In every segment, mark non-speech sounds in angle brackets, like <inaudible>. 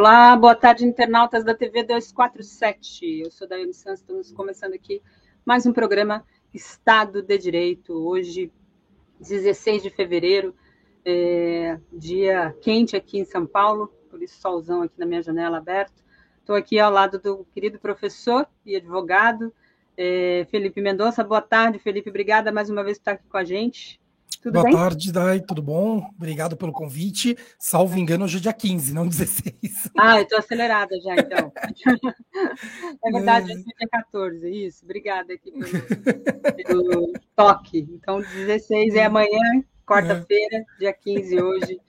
Olá, boa tarde, internautas da TV 247. Eu sou Daiane Santos, estamos começando aqui mais um programa Estado de Direito. Hoje, 16 de fevereiro, é, dia quente aqui em São Paulo, por isso solzão aqui na minha janela aberto. Estou aqui ao lado do querido professor e advogado é, Felipe Mendonça. Boa tarde, Felipe. Obrigada mais uma vez por estar aqui com a gente. Tudo Boa bem? tarde, Dai, tudo bom? Obrigado pelo convite. Salvo engano, hoje é dia 15, não 16. <laughs> Ah, eu estou acelerada já, então. <laughs> é verdade, hoje é dia 14, isso. Obrigada aqui pelo, pelo toque. Então, 16 é amanhã, quarta-feira, é. dia 15 hoje.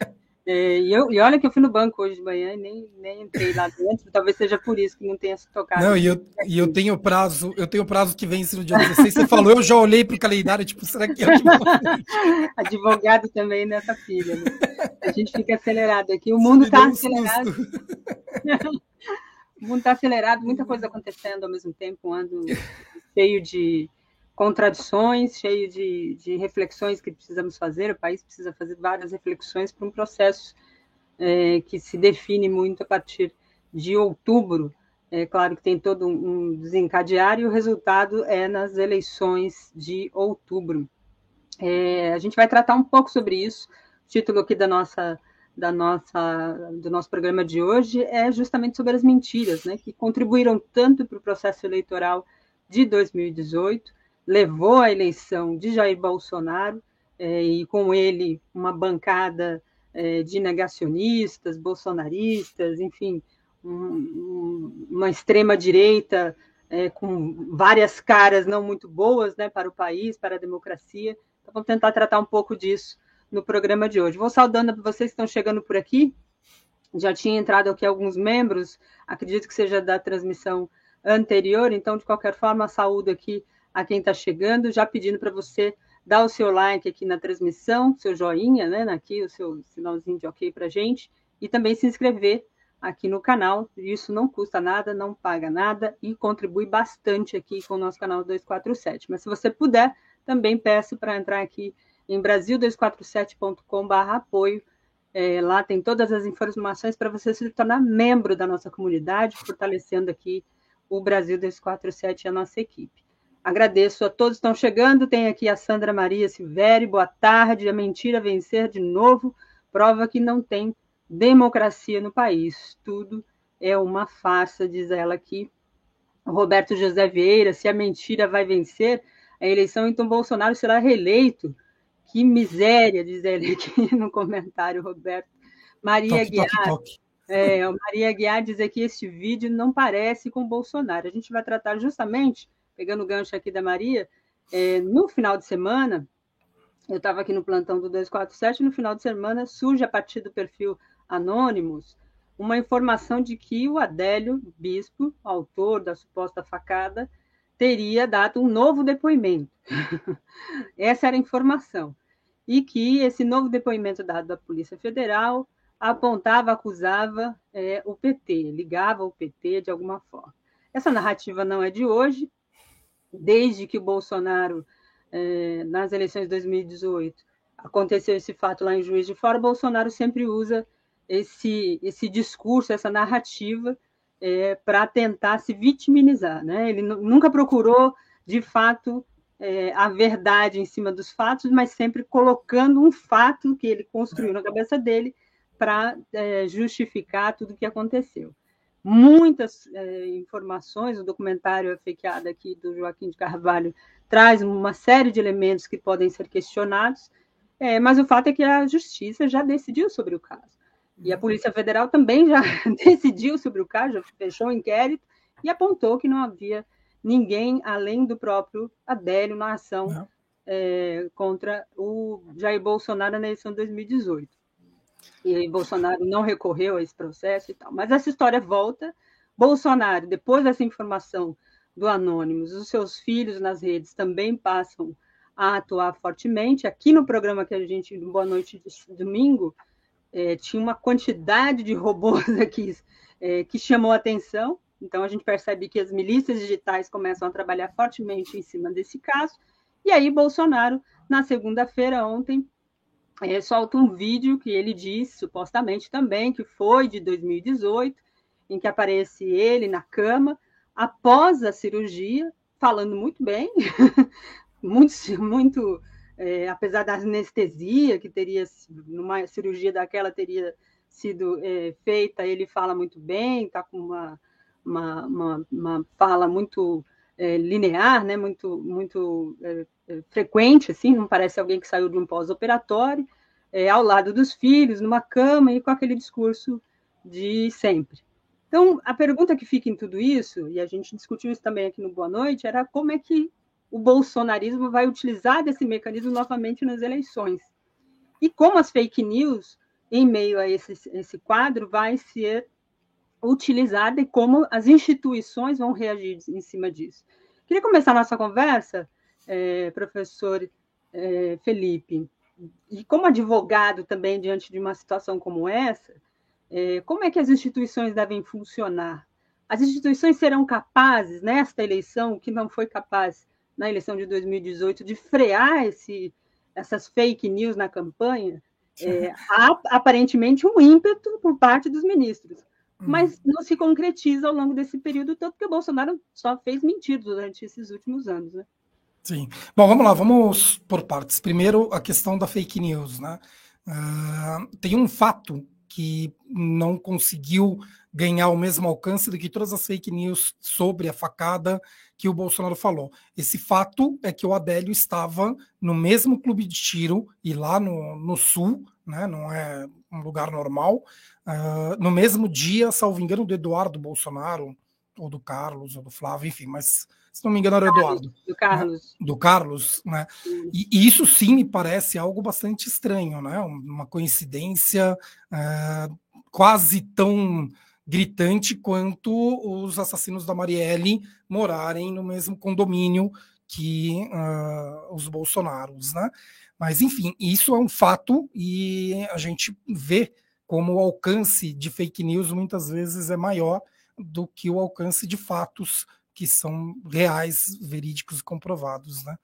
É, e, eu, e olha que eu fui no banco hoje de manhã e nem, nem entrei lá dentro, talvez seja por isso que não tenha se tocado. Não, e eu, e eu tenho prazo, eu tenho prazo que vence no dia 16. Você falou, eu já olhei para o calendário, tipo, será que é <laughs> Advogado também nessa filha. Né? A gente fica acelerado aqui. O mundo está acelerado. <laughs> o mundo está acelerado, muita coisa acontecendo ao mesmo tempo, um ano <laughs> cheio de contradições, cheio de, de, reflexões que precisamos fazer. O país precisa fazer várias reflexões para um processo é, que se define muito a partir de outubro. É claro que tem todo um desencadear e o resultado é nas eleições de outubro. É, a gente vai tratar um pouco sobre isso. O título aqui da nossa, da nossa, do nosso programa de hoje é justamente sobre as mentiras, né, que contribuíram tanto para o processo eleitoral de 2018 levou à eleição de Jair Bolsonaro é, e com ele uma bancada é, de negacionistas, bolsonaristas, enfim, um, um, uma extrema direita é, com várias caras não muito boas, né, para o país, para a democracia. Então, vamos tentar tratar um pouco disso no programa de hoje. Vou saudando vocês que estão chegando por aqui. Já tinha entrado aqui alguns membros, acredito que seja da transmissão anterior, então, de qualquer forma, saúdo aqui a quem está chegando, já pedindo para você dar o seu like aqui na transmissão, seu joinha, né, aqui o seu sinalzinho de ok para gente, e também se inscrever aqui no canal. Isso não custa nada, não paga nada e contribui bastante aqui com o nosso canal 247. Mas se você puder, também peço para entrar aqui em brasil247.com/apoio. É, lá tem todas as informações para você se tornar membro da nossa comunidade, fortalecendo aqui o Brasil 247 e a nossa equipe. Agradeço a todos que estão chegando. Tem aqui a Sandra Maria Silveri. Boa tarde. A mentira vencer de novo prova que não tem democracia no país. Tudo é uma farsa, diz ela aqui. Roberto José Vieira, se a mentira vai vencer a eleição, então Bolsonaro será reeleito. Que miséria, diz ele aqui <laughs> no comentário, Roberto. Maria toque, Guiar. Toque, toque. É, Maria Guiar diz aqui: este vídeo não parece com Bolsonaro. A gente vai tratar justamente pegando o gancho aqui da Maria, é, no final de semana, eu estava aqui no plantão do 247, no final de semana surge a partir do perfil Anônimos uma informação de que o Adélio Bispo, autor da suposta facada, teria dado um novo depoimento. <laughs> Essa era a informação. E que esse novo depoimento dado da Polícia Federal apontava, acusava é, o PT, ligava o PT de alguma forma. Essa narrativa não é de hoje, desde que o Bolsonaro, é, nas eleições de 2018, aconteceu esse fato lá em Juiz de Fora, Bolsonaro sempre usa esse, esse discurso, essa narrativa, é, para tentar se vitimizar. Né? Ele nunca procurou, de fato, é, a verdade em cima dos fatos, mas sempre colocando um fato que ele construiu na cabeça dele para justificar tudo o que aconteceu muitas é, informações, o documentário fakeado aqui do Joaquim de Carvalho traz uma série de elementos que podem ser questionados, é, mas o fato é que a justiça já decidiu sobre o caso. E a Polícia Federal também já <laughs> decidiu sobre o caso, já fechou o inquérito e apontou que não havia ninguém além do próprio Adélio na ação é, contra o Jair Bolsonaro na eleição de 2018 e Bolsonaro não recorreu a esse processo e tal. Mas essa história volta. Bolsonaro, depois dessa informação do Anônimos, os seus filhos nas redes também passam a atuar fortemente. Aqui no programa que a gente, no Boa Noite de domingo, é, tinha uma quantidade de robôs <laughs> aqui é, que chamou atenção. Então a gente percebe que as milícias digitais começam a trabalhar fortemente em cima desse caso. E aí Bolsonaro, na segunda-feira, ontem, é, solta um vídeo que ele disse, supostamente também, que foi de 2018, em que aparece ele na cama, após a cirurgia, falando muito bem, <laughs> muito, muito é, apesar da anestesia que teria, numa cirurgia daquela teria sido é, feita, ele fala muito bem, está com uma, uma, uma, uma, fala muito é, linear, né, muito, muito é, é, frequente, assim, não parece alguém que saiu de um pós-operatório, é, ao lado dos filhos, numa cama e com aquele discurso de sempre. Então, a pergunta que fica em tudo isso, e a gente discutiu isso também aqui no Boa Noite, era como é que o bolsonarismo vai utilizar desse mecanismo novamente nas eleições. E como as fake news, em meio a esse, esse quadro, vai ser utilizada e como as instituições vão reagir em cima disso. Queria começar nossa conversa, é, professor é, Felipe, e como advogado também diante de uma situação como essa, é, como é que as instituições devem funcionar? As instituições serão capazes, nesta eleição, que não foi capaz na eleição de 2018 de frear esse, essas fake news na campanha, é, há aparentemente um ímpeto por parte dos ministros. Mas não se concretiza ao longo desse período todo, porque o Bolsonaro só fez mentir durante esses últimos anos. Né? Sim. Bom, vamos lá, vamos por partes. Primeiro, a questão da fake news. Né? Uh, tem um fato que não conseguiu ganhar o mesmo alcance do que todas as fake news sobre a facada que o Bolsonaro falou. Esse fato é que o Adélio estava no mesmo clube de tiro e lá no, no sul, né, não é um lugar normal, uh, no mesmo dia, salvo engano, do Eduardo Bolsonaro, ou do Carlos, ou do Flávio, enfim, mas se não me engano era o Eduardo. Do Carlos. Né? Do Carlos, né? E, e, isso sim me parece algo bastante estranho, né? Uma coincidência uh, quase tão gritante quanto os assassinos da Marielle morarem no mesmo condomínio que uh, os Bolsonaros, né? Mas enfim, isso é um fato e a gente vê como o alcance de fake news muitas vezes é maior do que o alcance de fatos que são reais, verídicos e comprovados, né?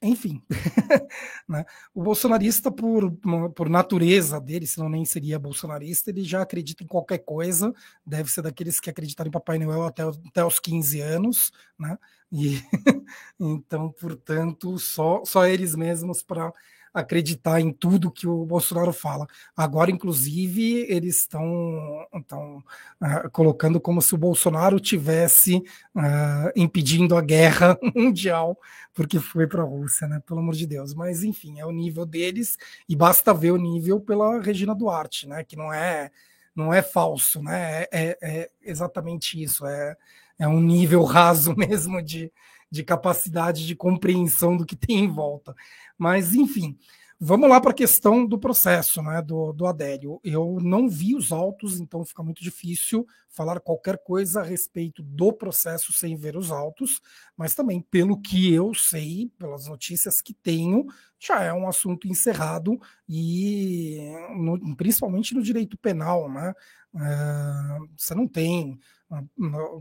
Enfim, <laughs> né? o bolsonarista, por, por natureza dele, senão nem seria bolsonarista, ele já acredita em qualquer coisa, deve ser daqueles que acreditaram em Papai Noel até, até os 15 anos, né? E <laughs> então, portanto, só, só eles mesmos para acreditar em tudo que o Bolsonaro fala. Agora, inclusive, eles estão uh, colocando como se o Bolsonaro tivesse uh, impedindo a guerra <laughs> mundial porque foi para a Rússia, né? Pelo amor de Deus. Mas, enfim, é o nível deles e basta ver o nível pela Regina Duarte, né? Que não é não é falso, né? É, é, é exatamente isso. É, é um nível raso <laughs> mesmo de, de capacidade de compreensão do que tem em volta. Mas, enfim, vamos lá para a questão do processo, né, do, do Adélio. Eu não vi os autos, então fica muito difícil falar qualquer coisa a respeito do processo sem ver os autos, mas também, pelo que eu sei, pelas notícias que tenho, já é um assunto encerrado e no, principalmente no direito penal, né? É, você não tem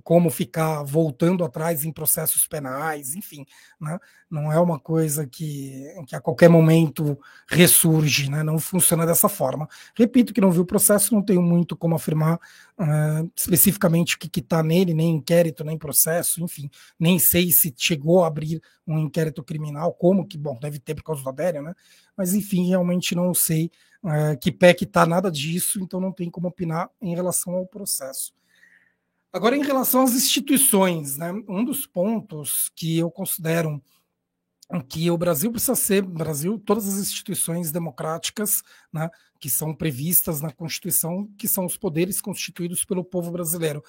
como ficar voltando atrás em processos penais, enfim, né? não é uma coisa que, que a qualquer momento ressurge, né? não funciona dessa forma. Repito que não vi o processo, não tenho muito como afirmar uh, especificamente o que está nele, nem inquérito, nem processo, enfim, nem sei se chegou a abrir um inquérito criminal, como que, bom, deve ter por causa do Adério, né? mas enfim, realmente não sei uh, que pé que está nada disso, então não tem como opinar em relação ao processo. Agora, em relação às instituições, né, um dos pontos que eu considero que o Brasil precisa ser, Brasil, todas as instituições democráticas, né, que são previstas na Constituição, que são os poderes constituídos pelo povo brasileiro,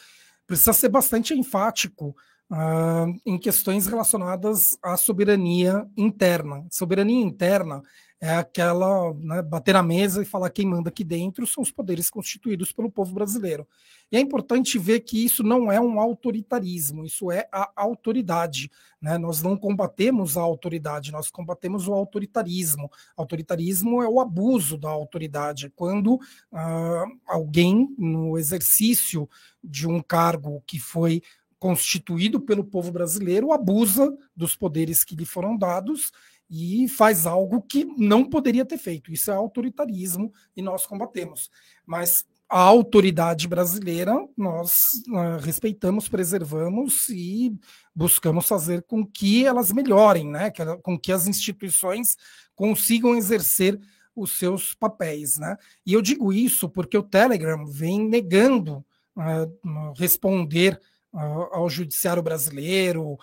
precisa ser bastante enfático uh, em questões relacionadas à soberania interna. Soberania interna é aquela né, bater na mesa e falar quem manda aqui dentro são os poderes constituídos pelo povo brasileiro. E é importante ver que isso não é um autoritarismo, isso é a autoridade. Né? Nós não combatemos a autoridade, nós combatemos o autoritarismo. Autoritarismo é o abuso da autoridade, quando uh, alguém, no exercício de um cargo que foi constituído pelo povo brasileiro, abusa dos poderes que lhe foram dados e faz algo que não poderia ter feito. Isso é autoritarismo e nós combatemos. Mas a autoridade brasileira nós uh, respeitamos, preservamos e buscamos fazer com que elas melhorem, né? Que, com que as instituições consigam exercer os seus papéis, né? E eu digo isso porque o Telegram vem negando uh, responder ao judiciário brasileiro,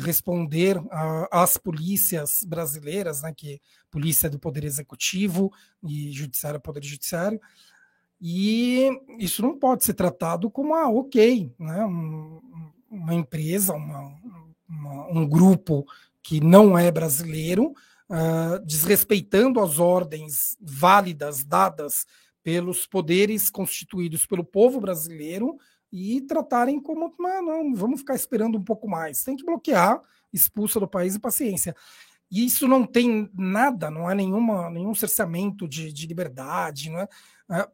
responder às polícias brasileiras, né? Que polícia do Poder Executivo e judiciário é Poder Judiciário e isso não pode ser tratado como, ah, ok, né? Um, uma empresa, uma, uma, um grupo que não é brasileiro, uh, desrespeitando as ordens válidas dadas pelos poderes constituídos pelo povo brasileiro e tratarem como, ah, não, vamos ficar esperando um pouco mais. Tem que bloquear, expulsa do país e paciência. E isso não tem nada, não é nenhuma, nenhum cerceamento de, de liberdade, não é? é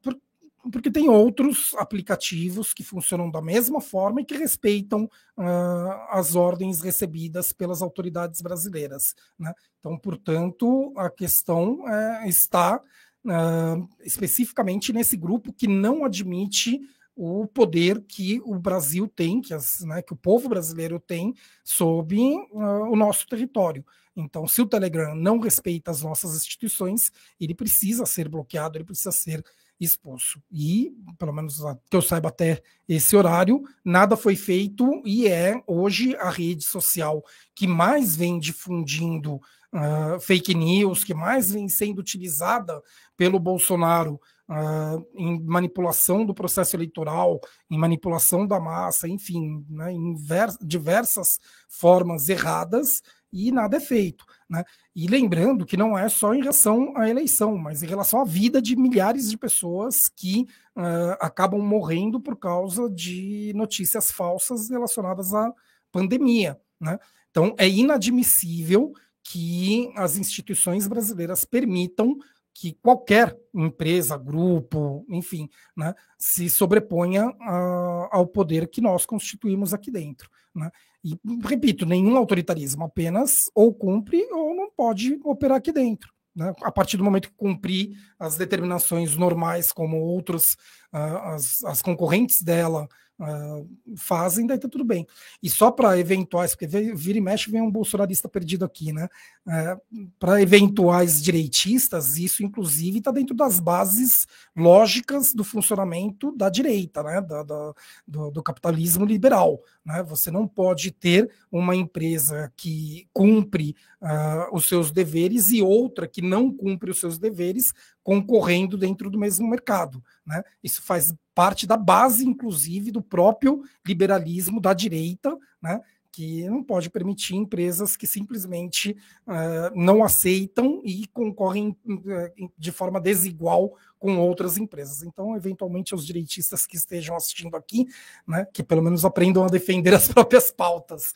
porque tem outros aplicativos que funcionam da mesma forma e que respeitam uh, as ordens recebidas pelas autoridades brasileiras. Né? Então, portanto, a questão uh, está uh, especificamente nesse grupo que não admite o poder que o Brasil tem, que, as, né, que o povo brasileiro tem sobre o nosso território. Então, se o Telegram não respeita as nossas instituições, ele precisa ser bloqueado, ele precisa ser expulso. E, pelo menos que eu saiba até esse horário, nada foi feito e é hoje a rede social que mais vem difundindo uh, fake news, que mais vem sendo utilizada pelo Bolsonaro Uh, em manipulação do processo eleitoral, em manipulação da massa, enfim, né, em diversas formas erradas, e nada é feito. Né? E lembrando que não é só em relação à eleição, mas em relação à vida de milhares de pessoas que uh, acabam morrendo por causa de notícias falsas relacionadas à pandemia. Né? Então, é inadmissível que as instituições brasileiras permitam que qualquer empresa, grupo, enfim, né, se sobreponha a, ao poder que nós constituímos aqui dentro. Né? E, repito, nenhum autoritarismo, apenas ou cumpre ou não pode operar aqui dentro. Né? A partir do momento que cumprir as determinações normais, como outros, uh, as, as concorrentes dela uh, fazem, daí tá tudo bem. E só para eventuais, porque vira e mexe vem um bolsonarista perdido aqui, né? Uh, é, para eventuais direitistas, isso inclusive está dentro das bases lógicas do funcionamento da direita, né? Da, da do, do, capitalismo liberal. Né? Você não pode ter uma empresa que cumpre uh, os seus deveres e outra que não cumpre os seus deveres concorrendo dentro do mesmo mercado. Né? Isso faz parte da base, inclusive, do próprio liberalismo da direita, né? que não pode permitir empresas que simplesmente uh, não aceitam e concorrem uh, de forma desigual com outras empresas. Então, eventualmente, os direitistas que estejam assistindo aqui, né, que pelo menos aprendam a defender as <laughs> próprias pautas.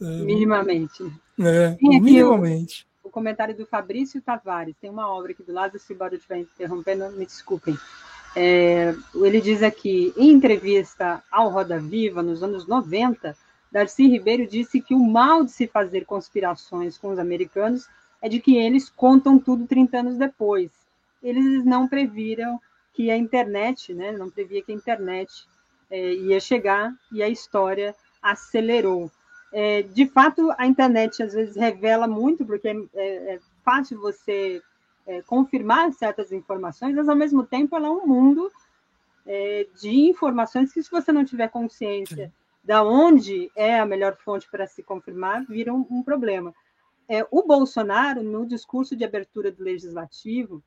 minimamente. É, minimamente comentário do Fabrício Tavares. Tem uma obra aqui do lado, se eu estiver interrompendo, me desculpem. É, ele diz aqui, em entrevista ao Roda Viva, nos anos 90, Darcy Ribeiro disse que o mal de se fazer conspirações com os americanos é de que eles contam tudo 30 anos depois. Eles não previram que a internet, né, não previa que a internet é, ia chegar e a história acelerou. É, de fato, a internet às vezes revela muito, porque é, é, é fácil você é, confirmar certas informações, mas ao mesmo tempo ela é um mundo é, de informações que, se você não tiver consciência Sim. da onde é a melhor fonte para se confirmar, vira um, um problema. É, o Bolsonaro, no discurso de abertura do legislativo,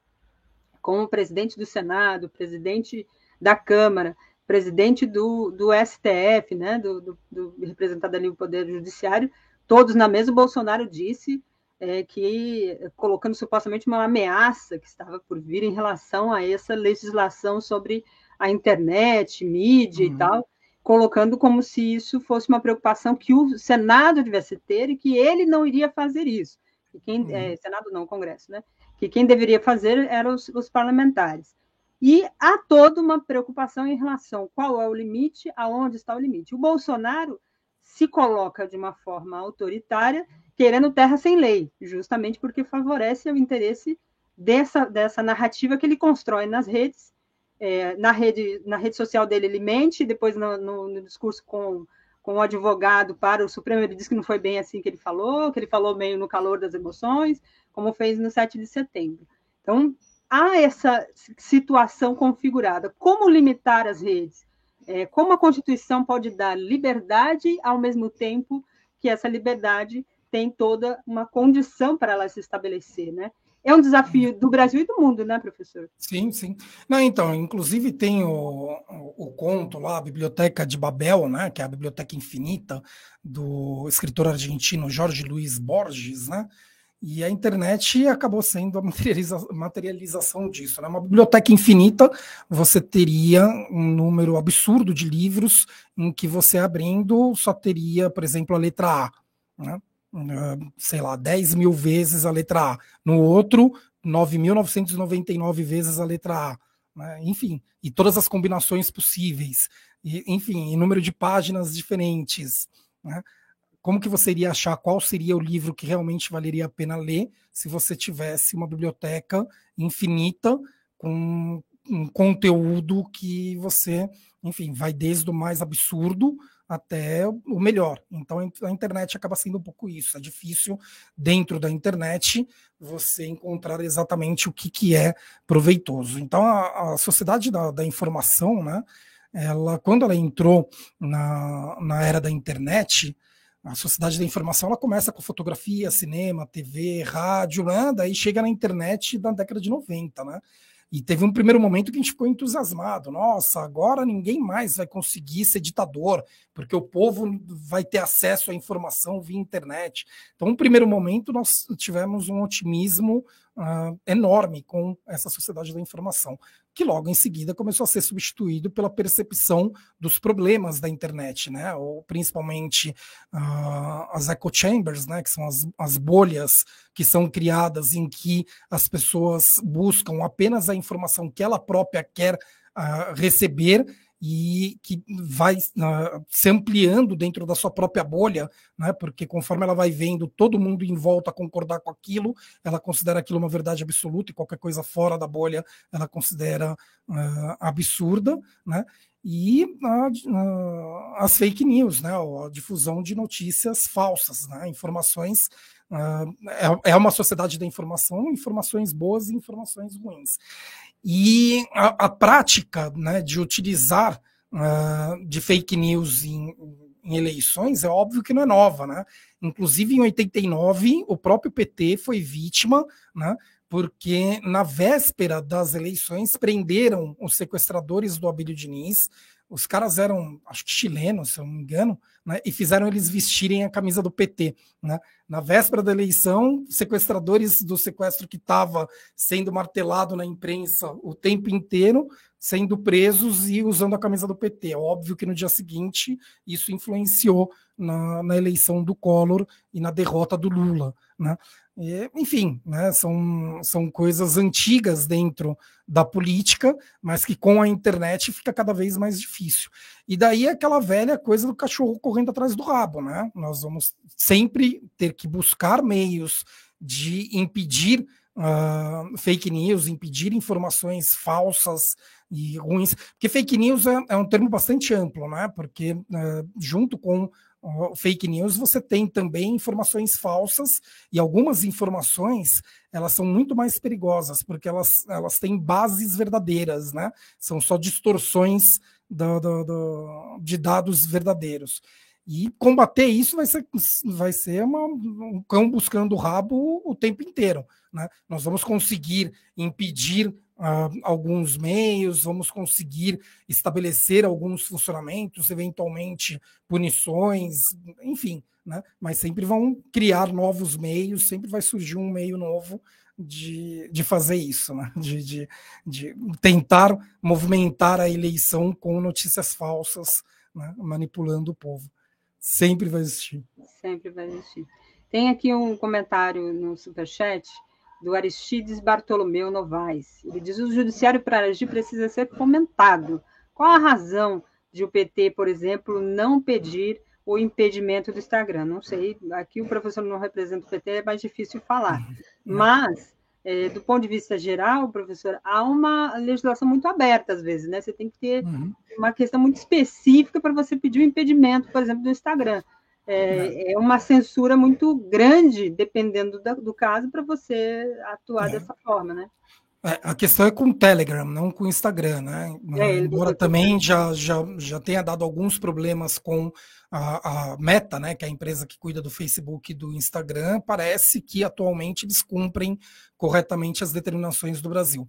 como presidente do Senado, presidente da Câmara, presidente do, do STF, né, do, do, do representado ali o Poder Judiciário, todos na mesa, o Bolsonaro disse é, que, colocando supostamente uma ameaça que estava por vir em relação a essa legislação sobre a internet, mídia uhum. e tal, colocando como se isso fosse uma preocupação que o Senado devesse ter e que ele não iria fazer isso. E quem, uhum. é, Senado não, Congresso, né? Que quem deveria fazer eram os, os parlamentares. E há toda uma preocupação em relação qual é o limite, aonde está o limite. O Bolsonaro se coloca de uma forma autoritária, querendo terra sem lei, justamente porque favorece o interesse dessa, dessa narrativa que ele constrói nas redes. É, na, rede, na rede social dele ele mente, depois no, no, no discurso com, com o advogado para o Supremo ele diz que não foi bem assim que ele falou, que ele falou meio no calor das emoções, como fez no 7 de setembro. Então, há essa situação configurada. Como limitar as redes? É, como a Constituição pode dar liberdade ao mesmo tempo que essa liberdade tem toda uma condição para ela se estabelecer, né? É um desafio do Brasil e do mundo, né, professor? Sim, sim. Não, então, inclusive tem o, o, o, conto lá, a Biblioteca de Babel, né, que é a Biblioteca Infinita, do escritor argentino Jorge Luiz Borges, né? E a internet acabou sendo a materializa materialização disso. Né? Uma biblioteca infinita, você teria um número absurdo de livros em que você abrindo só teria, por exemplo, a letra A. Né? Uh, sei lá, 10 mil vezes a letra A. No outro, 9.999 vezes a letra A. Né? Enfim, e todas as combinações possíveis. E, enfim, em número de páginas diferentes. Né? como que você iria achar qual seria o livro que realmente valeria a pena ler se você tivesse uma biblioteca infinita com um conteúdo que você, enfim, vai desde o mais absurdo até o melhor. Então a internet acaba sendo um pouco isso. É difícil dentro da internet você encontrar exatamente o que, que é proveitoso. Então a, a sociedade da, da informação, né? Ela, quando ela entrou na, na era da internet, a sociedade da informação ela começa com fotografia, cinema, TV, rádio, né? daí chega na internet da década de 90, né? E teve um primeiro momento que a gente ficou entusiasmado. Nossa, agora ninguém mais vai conseguir ser ditador, porque o povo vai ter acesso à informação via internet. Então, um primeiro momento, nós tivemos um otimismo uh, enorme com essa sociedade da informação que logo em seguida começou a ser substituído pela percepção dos problemas da internet, né? Ou principalmente uh, as echo chambers, né? Que são as, as bolhas que são criadas em que as pessoas buscam apenas a informação que ela própria quer uh, receber e que vai uh, se ampliando dentro da sua própria bolha, né? porque conforme ela vai vendo todo mundo em volta concordar com aquilo, ela considera aquilo uma verdade absoluta e qualquer coisa fora da bolha ela considera uh, absurda, né? e uh, as fake news, né? a difusão de notícias falsas, né? informações. É, é uma sociedade da informação, informações boas e informações ruins. E a, a prática né, de utilizar uh, de fake news em, em, eleições é óbvio que não é nova. Né? Inclusive, em 89, o próprio PT foi vítima, né, porque na véspera das eleições prenderam os sequestradores do Abílio Diniz. Os caras eram, acho que chilenos, se eu não me engano, né, e fizeram eles vestirem a camisa do PT. Né? Na véspera da eleição, sequestradores do sequestro que estava sendo martelado na imprensa o tempo inteiro, sendo presos e usando a camisa do PT. É óbvio que no dia seguinte isso influenciou na, na eleição do Collor e na derrota do Lula. Né? Enfim, né, são, são coisas antigas dentro da política, mas que com a internet fica cada vez mais difícil. E daí aquela velha coisa do cachorro correndo atrás do rabo, né? Nós vamos sempre ter que buscar meios de impedir uh, fake news, impedir informações falsas e ruins, porque fake news é, é um termo bastante amplo, né? Porque uh, junto com fake news, você tem também informações falsas e algumas informações elas são muito mais perigosas porque elas, elas têm bases verdadeiras, né? São só distorções do, do, do, de dados verdadeiros. E combater isso vai ser, vai ser uma, um cão buscando o rabo o tempo inteiro. Né? Nós vamos conseguir impedir uh, alguns meios, vamos conseguir estabelecer alguns funcionamentos, eventualmente punições, enfim, né? mas sempre vão criar novos meios, sempre vai surgir um meio novo de, de fazer isso, né? de, de, de tentar movimentar a eleição com notícias falsas, né? manipulando o povo. Sempre vai existir. Sempre vai existir. Tem aqui um comentário no Superchat do Aristides Bartolomeu Novaes. Ele diz: o judiciário para agir precisa ser fomentado. Qual a razão de o PT, por exemplo, não pedir o impedimento do Instagram. Não sei, aqui o professor não representa o PT, é mais difícil falar. Uhum. Mas, é, do ponto de vista geral, professor, há uma legislação muito aberta às vezes, né? Você tem que ter uhum. uma questão muito específica para você pedir o impedimento, por exemplo, do Instagram. É, é, uma censura muito grande, dependendo do, do caso, para você atuar é. dessa forma, né? É, a questão é com o Telegram, não com o Instagram, né? É, Embora também já, já, já tenha dado alguns problemas com a, a, Meta, né, que é a empresa que cuida do Facebook e do Instagram, parece que atualmente eles cumprem corretamente as determinações do Brasil.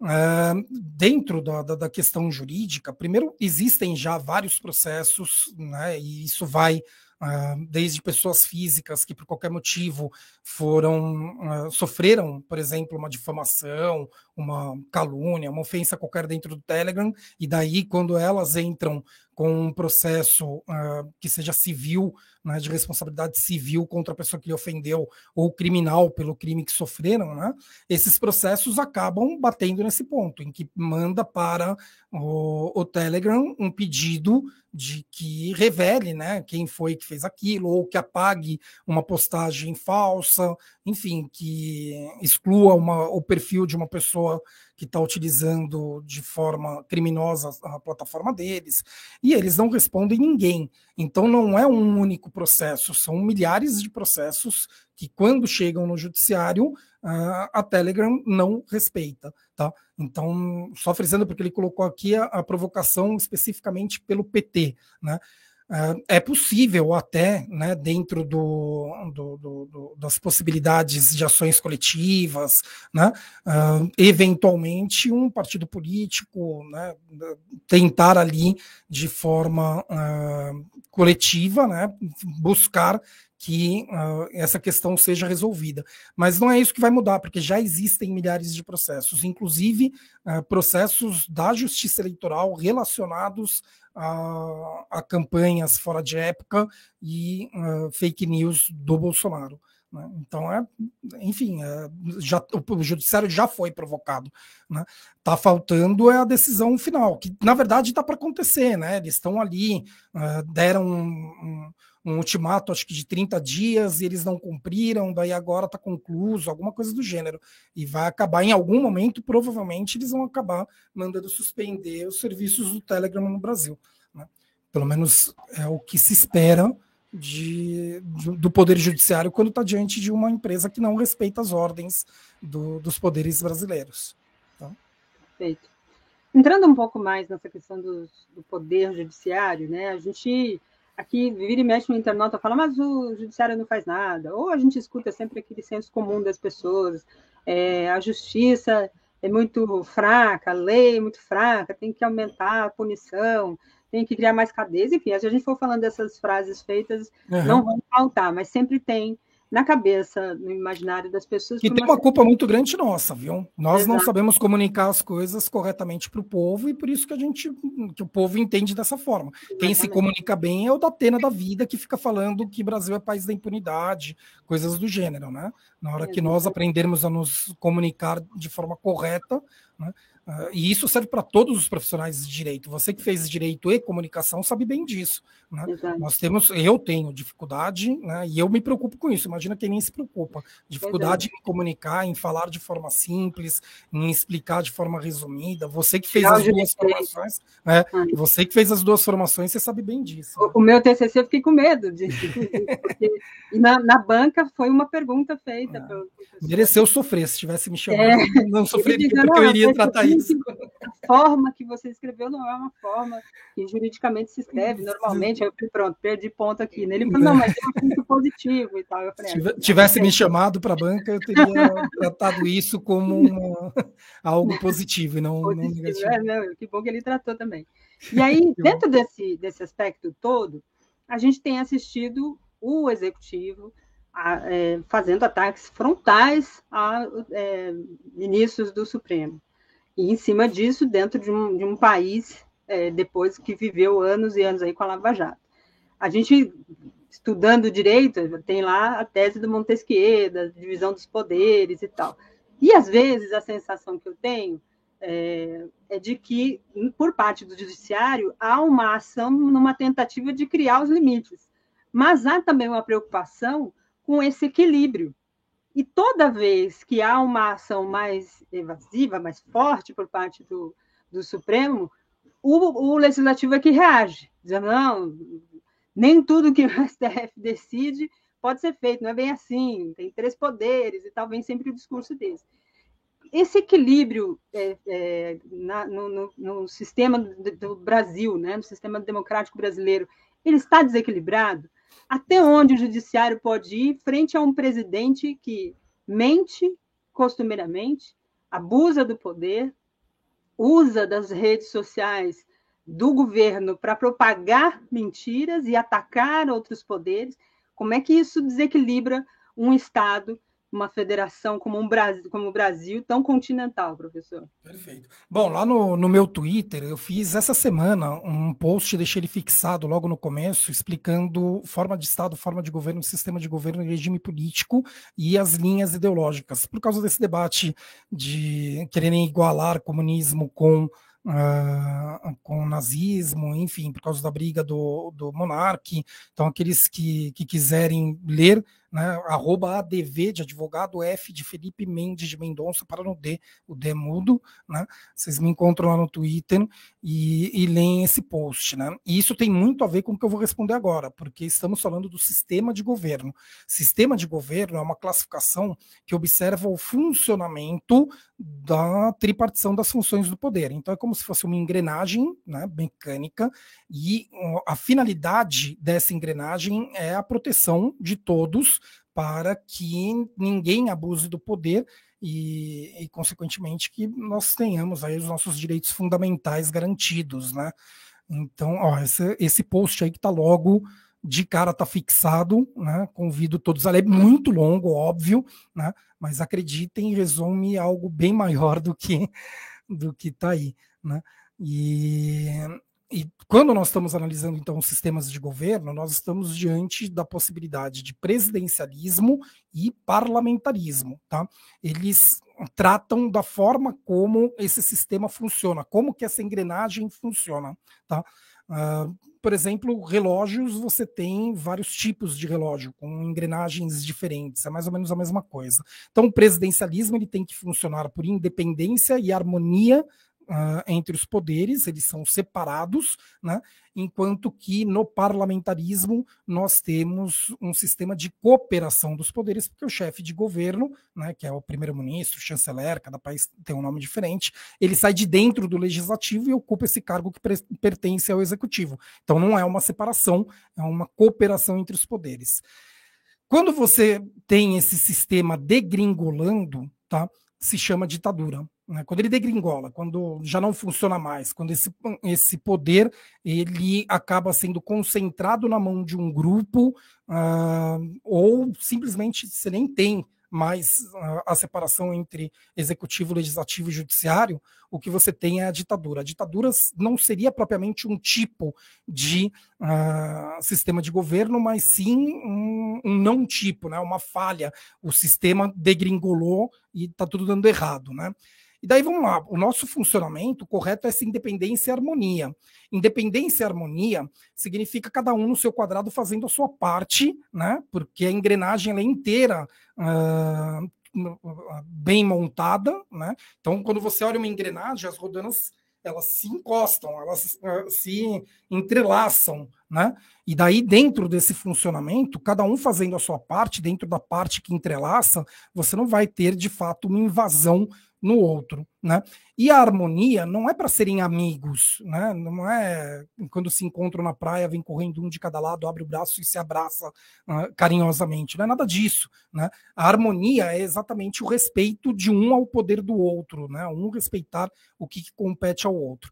Uh, dentro da, da, da, questão jurídica, primeiro, existem já vários processos, né, e isso vai Uh, desde pessoas físicas que por qualquer motivo foram uh, sofreram, por exemplo, uma difamação, uma calúnia, uma ofensa qualquer dentro do Telegram, e daí quando elas entram com um processo uh, que seja civil, né, de responsabilidade civil contra a pessoa que lhe ofendeu, ou criminal pelo crime que sofreram, né, esses processos acabam batendo nesse ponto, em que manda para o, o Telegram um pedido de que revele né, quem foi que fez aquilo, ou que apague uma postagem falsa, enfim, que exclua uma, o perfil de uma pessoa que está utilizando de forma criminosa a plataforma deles, e eles não respondem ninguém. Então não é um único processo, são milhares de processos que, quando chegam no judiciário, a Telegram não respeita. Tá? Então, só frisando, porque ele colocou aqui a, a provocação especificamente pelo PT. Né? Uh, é possível até, né, dentro do, do, do, das possibilidades de ações coletivas, né, uh, eventualmente um partido político né, tentar ali de forma uh, coletiva né, buscar que uh, essa questão seja resolvida. Mas não é isso que vai mudar, porque já existem milhares de processos, inclusive uh, processos da justiça eleitoral relacionados a, a campanhas fora de época e uh, fake news do Bolsonaro. Né? Então, é, enfim, é, já, o, judiciário já foi provocado. Né? Tá faltando é a decisão final, que na verdade está para acontecer. Né? Eles estão ali, deram um, um um ultimato, acho que de 30 dias, e eles não cumpriram, daí agora está concluso, alguma coisa do gênero. E vai acabar, em algum momento, provavelmente, eles vão acabar mandando suspender os serviços do Telegram no Brasil. Né? Pelo menos é o que se espera de, de do Poder Judiciário quando está diante de uma empresa que não respeita as ordens do, dos poderes brasileiros. Tá? Perfeito. Entrando um pouco mais nessa questão do, do Poder Judiciário, né, a gente aqui vira e mexe no internauta fala, mas o judiciário não faz nada. Ou a gente escuta sempre aquele senso comum das pessoas, é, a justiça é muito fraca, a lei é muito fraca, tem que aumentar a punição, tem que criar mais cadeias, enfim, se a gente for falando dessas frases feitas, uhum. não vão faltar, mas sempre tem na cabeça, no imaginário das pessoas. E tem uma culpa muito grande nossa, viu? Nós Exato. não sabemos comunicar as coisas corretamente para o povo e por isso que a gente, que o povo entende dessa forma. Exatamente. Quem se comunica bem é o da Atena da vida que fica falando que Brasil é país da impunidade, coisas do gênero, né? Na hora Exatamente. que nós aprendermos a nos comunicar de forma correta, né? Uh, e isso serve para todos os profissionais de direito. Você que fez direito e comunicação sabe bem disso. Né? Nós temos, eu tenho dificuldade, né, e eu me preocupo com isso. Imagina quem nem se preocupa. Dificuldade em comunicar, em falar de forma simples, em explicar de forma resumida. Você que fez as duas formações, né, ah. você que fez as duas formações, você sabe bem disso. O, o meu TCC eu fiquei com medo disso, porque na, na, banca foi uma pergunta feita. É. Mereceu sofrer, se tivesse me chamado, é. não sofreria, porque eu iria tratar isso isso. A forma que você escreveu não é uma forma que juridicamente se escreve normalmente. Aí eu falei, pronto, perdi ponto aqui. Ele falou, não, mas é um ponto positivo e tal. Eu falei, ah, tivesse me chamado para a banca, eu teria tratado isso como uma, algo positivo e não, positivo, não negativo. É, não, que bom que ele tratou também. E aí, <laughs> dentro desse, desse aspecto todo, a gente tem assistido o executivo a, é, fazendo ataques frontais a é, ministros do Supremo. E em cima disso, dentro de um, de um país, é, depois que viveu anos e anos aí com a Lava Jato. A gente, estudando direito, tem lá a tese do Montesquieu, da divisão dos poderes e tal. E, às vezes, a sensação que eu tenho é, é, de que, por parte do judiciário, há uma ação numa tentativa de criar os limites. mas há também uma preocupação com esse equilíbrio. E toda vez que há uma ação mais evasiva, mais forte por parte do, do Supremo, o, o legislativo é que reage, dizendo, não, nem tudo que o <laughs> STF decide pode ser feito, não é bem assim, tem três poderes e tal, vem sempre o discurso desse. Esse equilíbrio é, é, na, no, no, no, sistema do, Brasil, né, no sistema democrático brasileiro, ele está desequilibrado? Até onde o judiciário pode ir frente a um presidente que mente costumeiramente, abusa do poder, usa das redes sociais do governo para propagar mentiras e atacar outros poderes, como é que isso desequilibra um Estado uma federação como, um Brasil, como o Brasil tão continental, professor. Perfeito. Bom, lá no, no meu Twitter, eu fiz essa semana um post, deixei ele fixado logo no começo, explicando forma de Estado, forma de governo, sistema de governo, regime político e as linhas ideológicas. Por causa desse debate de quererem igualar comunismo com Uh, com o nazismo, enfim, por causa da briga do, do monarca. Então, aqueles que, que quiserem ler né, arroba ADV de advogado F de Felipe Mendes de Mendonça para no D, o D mudo, né? Vocês me encontram lá no Twitter e, e leem esse post, né? E isso tem muito a ver com o que eu vou responder agora, porque estamos falando do sistema de governo. Sistema de governo é uma classificação que observa o funcionamento da tripartição das funções do poder. Então é como se fosse uma engrenagem né, mecânica e a finalidade dessa engrenagem é a proteção de todos para que ninguém abuse do poder e, e, consequentemente, que nós tenhamos aí os nossos direitos fundamentais garantidos, né? Então, ó, esse, esse post aí que tá logo de cara tá fixado, né? Convido todos a ler, muito longo, óbvio, né? Mas acreditem, resume algo bem maior do que do que tá aí, né? E e quando nós estamos analisando então os sistemas de governo, nós estamos diante da possibilidade de presidencialismo e parlamentarismo, tá? Eles tratam da forma como esse sistema funciona, como que essa engrenagem funciona, tá? Uh, por exemplo, relógios, você tem vários tipos de relógio com engrenagens diferentes, é mais ou menos a mesma coisa. Então, o presidencialismo ele tem que funcionar por independência e harmonia uh, entre os poderes, eles são separados, né? enquanto que no parlamentarismo nós temos um sistema de cooperação dos poderes, porque o chefe de governo, né, que é o primeiro-ministro, chanceler, cada país tem um nome diferente, ele sai de dentro do legislativo e ocupa esse cargo que pertence ao executivo. Então não é uma separação, é uma cooperação entre os poderes. Quando você tem esse sistema degringolando, tá, se chama ditadura. Né? Quando ele degringola, quando já não funciona mais, quando esse, esse poder ele acaba sendo concentrado na mão de um grupo, uh, ou simplesmente você nem tem mais uh, a separação entre executivo, legislativo e judiciário, o que você tem é a ditadura. A ditadura não seria propriamente um tipo de uh, sistema de governo, mas sim um, um, não tipo, né? uma falha. O sistema degringolou e está tudo dando errado. Né? E daí vamos lá, o nosso funcionamento correto é essa independência e harmonia. Independência e harmonia significa cada um no seu quadrado fazendo a sua parte, né? Porque a engrenagem é inteira uh, bem montada, né? Então, quando você olha uma engrenagem, as rodanas elas se encostam, elas uh, se entrelaçam, né? E daí, dentro desse funcionamento, cada um fazendo a sua parte, dentro da parte que entrelaça, você não vai ter de fato uma invasão no outro, né? E a harmonia não é para serem amigos, né? Não é quando se encontram na praia, vem correndo um de cada lado, abre o braço e se abraça uh, carinhosamente. Não é nada disso, né? A harmonia é exatamente o respeito de um ao poder do outro, né? Um respeitar o que, compete ao outro.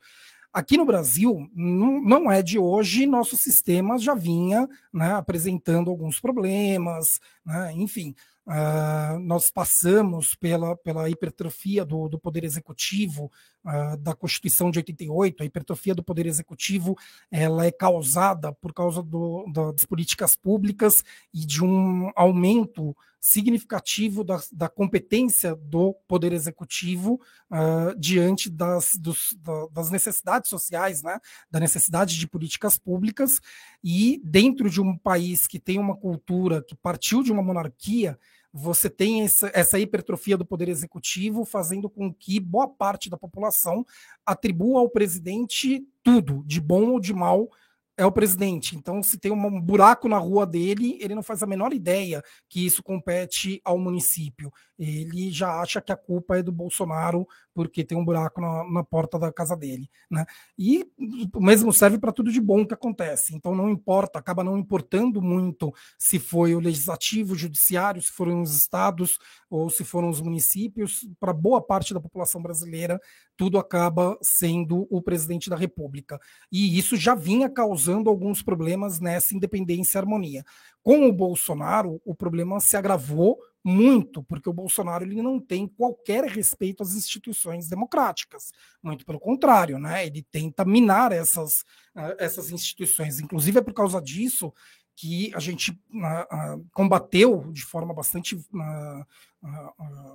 Aqui no Brasil, não, não, é de hoje, nosso sistema já vinha né, apresentando alguns problemas, né, enfim. Uh, nós passamos pela, pela hipertrofia do, do poder executivo uh, da Constituição de 88, a hipertrofia do poder executivo, ela é causada por causa do, das políticas públicas e de um aumento significativo da, da competência do poder executivo uh, diante das, dos, da, das necessidades sociais, né, da necessidade de políticas públicas, e dentro de um país que tem uma cultura que partiu de uma monarquia, você tem essa, hipertrofia do poder executivo, fazendo com que boa parte da população atribua ao presidente tudo, de bom ou de mal, é o presidente. Então, se tem um buraco na rua dele, ele não faz a menor ideia que isso compete ao município. Ele já acha que a culpa é do Bolsonaro porque tem um buraco na, na porta da casa dele. Né? E o mesmo serve para tudo de bom que acontece. Então, não importa, acaba não importando muito se foi o legislativo, o judiciário, se foram os estados ou se foram os municípios. Para boa parte da população brasileira, tudo acaba sendo o presidente da República. E isso já vinha causando alguns problemas nessa independência e harmonia. Com o Bolsonaro, o problema se agravou muito, porque o Bolsonaro ele não tem qualquer respeito às instituições democráticas. Muito pelo contrário, né? Ele tenta minar essas, uh, essas instituições. Inclusive é por causa disso que a gente uh, uh, combateu de forma bastante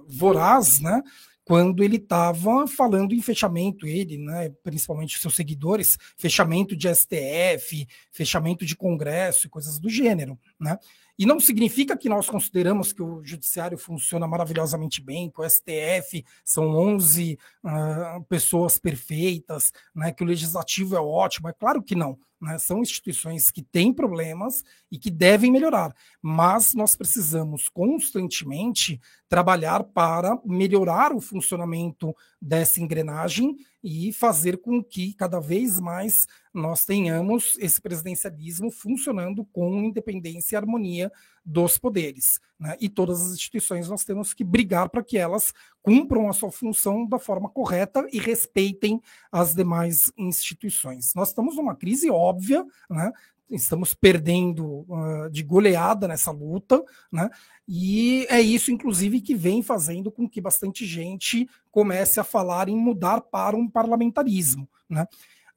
voraz, né? quando ele estava falando em fechamento, ele, né, principalmente seus seguidores, fechamento de STF, fechamento de Congresso e coisas do gênero, né? E não significa que nós consideramos que o judiciário funciona maravilhosamente bem, que o STF são 11 uh, pessoas perfeitas, né, que o legislativo é ótimo. É claro que não. Né? São instituições que têm problemas e que devem melhorar, mas nós precisamos constantemente trabalhar para melhorar o funcionamento dessa engrenagem e fazer com que cada vez mais nós tenhamos esse presidencialismo funcionando com independência e harmonia dos poderes. Né? E todas as instituições nós temos que brigar para que elas cumpram a sua função da forma correta e respeitem as demais instituições. Nós estamos numa crise óbvia, né? Estamos perdendo uh, de goleada nessa luta, né? E é isso, inclusive, que vem fazendo com que bastante gente comece a falar em mudar para um parlamentarismo, né?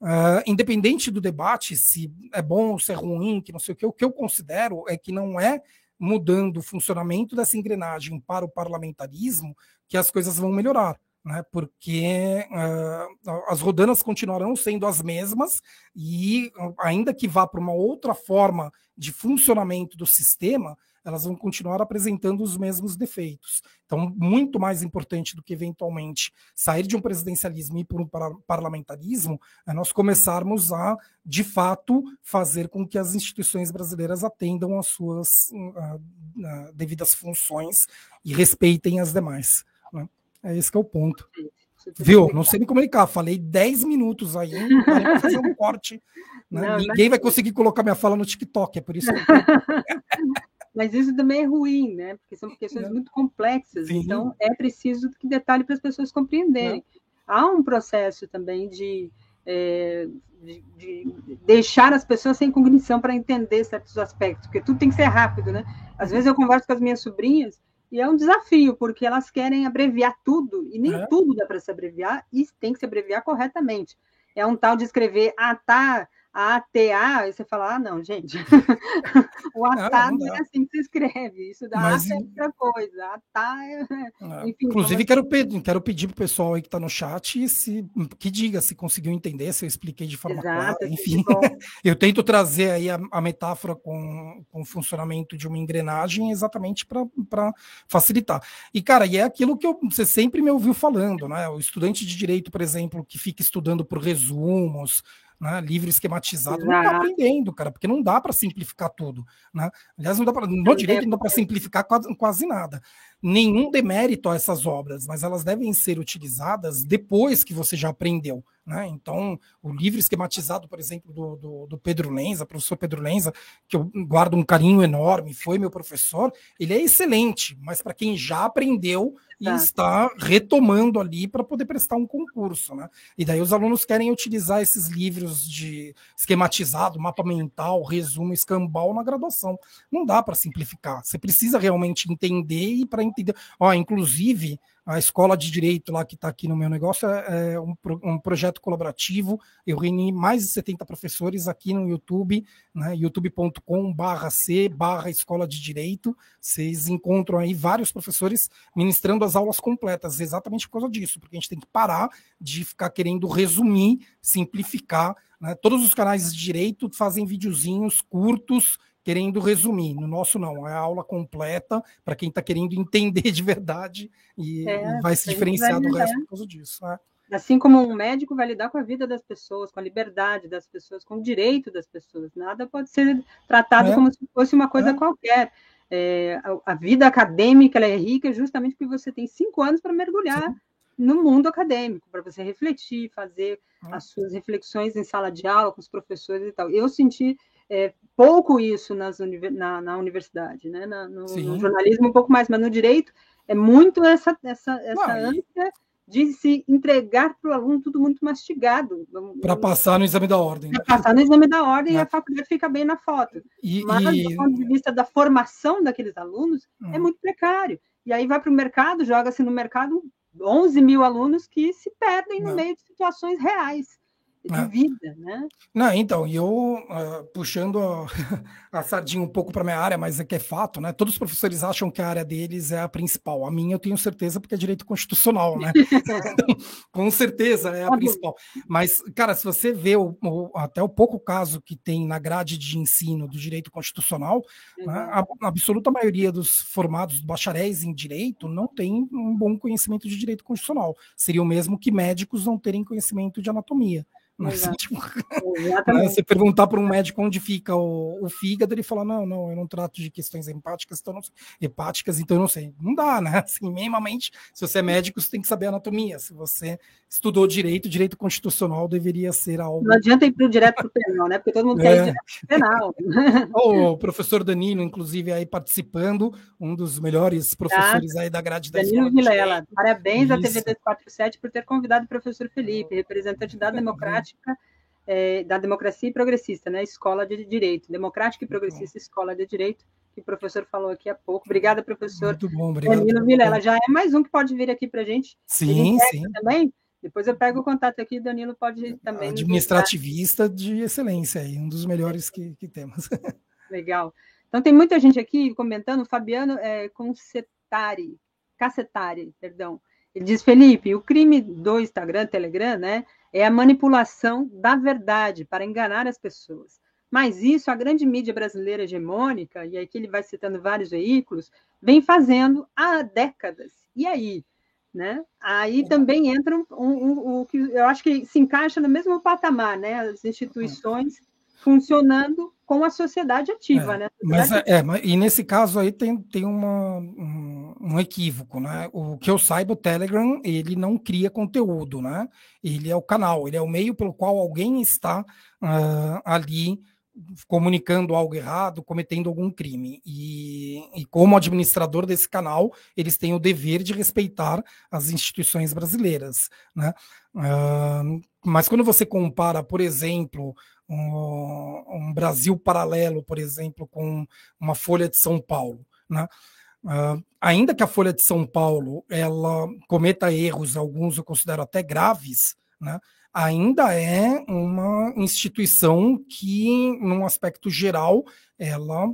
Uh, independente do debate, se é bom ou se é ruim, que não sei o que, o que eu considero é que não é mudando o funcionamento dessa engrenagem para o parlamentarismo que as coisas vão melhorar né, porque uh, as rodanas continuarão sendo as mesmas e, ainda que vá para uma outra forma de funcionamento do sistema, elas vão continuar apresentando os mesmos defeitos. Então, muito mais importante do que eventualmente sair de um presidencialismo e ir para um parlamentarismo, é nós começarmos a, de fato, fazer com que as instituições brasileiras atendam às suas uh, devidas funções e respeitem as demais. Né? É esse que é o ponto. Viu? Não sei me comunicar. Falei 10 minutos aí, <laughs> para fazer um corte. Né? Não, Ninguém vai conseguir colocar minha fala no TikTok, é por isso que eu... <laughs> Mas isso também é ruim, né? Porque são questões muito complexas. Sim. Então, é preciso que detalhe para as pessoas compreenderem. É. Há um processo também de, é, de, de, deixar as pessoas sem cognição para entender certos aspectos, porque tudo tem que ser rápido, né? Às vezes eu converso com as minhas sobrinhas e é um desafio, porque elas querem abreviar tudo, e nem é. tudo dá para se abreviar, e tem que se abreviar corretamente. É um tal de escrever, ah, tá, ATA, aí você fala, ah, não, gente, <laughs> o ATA não, não, é assim que se escreve, isso dá Mas, é outra coisa, ATA é... é. Enfim, Inclusive, quero, pedir, quero pedir para o pessoal aí que está no chat se, que diga se conseguiu entender, se eu expliquei de forma Exato, clara, enfim. <laughs> eu tento trazer aí a, a, metáfora com, com o funcionamento de uma engrenagem exatamente para facilitar. E, cara, e é aquilo que eu, você sempre me ouviu falando, né? O estudante de direito, por exemplo, que fica estudando por resumos, né, livre esquematizado, Exato. não está aprendendo, cara, porque não dá para simplificar tudo. Né? Aliás, não dá pra, no direito não dá para simplificar quase, quase nada nenhum demérito a essas obras, mas elas devem ser utilizadas depois que você já aprendeu. Né? Então, o livro esquematizado, por exemplo, do, do, do, Pedro Lenza, professor Pedro Lenza, que eu guardo um carinho enorme, foi meu professor, ele é excelente, mas para quem já aprendeu e está retomando ali para poder prestar um concurso. Né? E daí os alunos querem utilizar esses livros de esquematizado, mapa mental, resumo, escambau na graduação. Não dá para simplificar. Você precisa realmente entender e para Ó, inclusive, a escola de direito lá que está aqui no meu negócio é, é um, um, projeto colaborativo. Eu reuni mais de 70 professores aqui no YouTube, né, youtube.com/c barra escola de direito. Vocês encontram aí vários professores ministrando as aulas completas, exatamente por causa disso, porque a gente tem que parar de ficar querendo resumir, simplificar. Né? Todos os canais de direito fazem videozinhos curtos querendo resumir. No nosso, não, é a aula completa para quem está querendo entender de verdade e, é, vai se diferenciar do resto por causa disso. Né? Assim como um médico vai lidar com a vida das pessoas, com a liberdade das pessoas, com o direito das pessoas. Nada pode ser tratado é. como se fosse uma coisa é. qualquer. É, a, a, vida acadêmica é rica justamente porque você tem cinco anos para mergulhar Sim. no mundo acadêmico, para você refletir, fazer é. as suas reflexões em sala de aula com os professores e tal. Eu senti é, pouco isso nas na, na universidade, né? Na, no, no, jornalismo um pouco mais, mas no direito é muito essa, essa, essa Não, ânsia de se entregar para o aluno tudo muito mastigado. Para passar no exame da ordem. Para passar no exame da ordem e a né? faculdade fica bem na foto. E, mas, e... do ponto de vista da formação daqueles alunos, hum. é muito precário. E aí vai para o mercado, joga-se no mercado 11 mil alunos que se perdem no Não. meio de situações reais de é. vida, né? Não, então, e eu uh, puxando a, <laughs> a, sardinha um pouco para minha área, mas é que é fato, né? Todos os professores acham que a área deles é a principal. A minha eu tenho certeza porque é direito constitucional, né? então, <laughs> <laughs> com certeza é a tá principal. Mas, cara, se você vê o, o, até o pouco caso que tem na grade de ensino do direito constitucional, uhum. né, a, a, absoluta maioria dos formados bacharéis em direito não tem um bom conhecimento de direito constitucional. Seria o mesmo que médicos não terem conhecimento de anatomia. Tipo, <laughs> né, você perguntar para um médico onde fica o, o, fígado, ele fala: não, não, eu não trato de questões hepáticas, então não sei, hepáticas, então eu não sei. Não dá, né? <laughs> Assim, minimamente, se você é médico, você tem que saber anatomia. Se você estudou direito, direito constitucional deveria ser algo. Não adianta ir para direto para o penal, né? Porque todo mundo é. quer ir direto para penal. <laughs> o professor Danilo, inclusive, aí participando, um dos melhores professores aí da grade da Danilo Vilela, parabéns Isso. à TV 247 por ter convidado o professor Felipe, representante da Democrática democrática, é, da democracia e progressista, né? Escola de Direito, democrática e progressista, escola de Direito, que o professor falou aqui há pouco. Obrigada, professor. Muito bom, obrigado. Danilo Vilela, já é mais um que pode vir aqui para a gente. Sim, sim. Também. Depois eu pego o contato aqui, Danilo pode também. Administrativista de excelência aí, um dos melhores que, que temos. <laughs> Legal. Então tem muita gente aqui comentando, Fabiano é, Concetari, Cacetari, perdão. Ele diz, Felipe, o crime do Instagram, Telegram, né, é a manipulação da verdade para enganar as pessoas. Mas isso a grande mídia brasileira hegemônica, e aqui ele vai citando vários veículos, vem fazendo há décadas. E aí? Né? Aí também entra um, um, um, que eu acho que se encaixa no mesmo patamar, né? As instituições funcionando com a sociedade ativa, é, né? Mas, é, é, e nesse caso aí tem, tem uma, um, um, equívoco, né? O que eu saiba, o Telegram, ele não cria conteúdo, né? Ele é o canal, ele é o meio pelo qual alguém está uh, ali comunicando algo errado, cometendo algum crime. E, e, como administrador desse canal, eles têm o dever de respeitar as instituições brasileiras. Né? Uh, mas quando você compara, por exemplo, um, um, Brasil paralelo, por exemplo, com uma Folha de São Paulo, né? Uh, ainda que a Folha de São Paulo ela cometa erros, alguns eu considero até graves, né? Ainda é uma instituição que, num aspecto geral, ela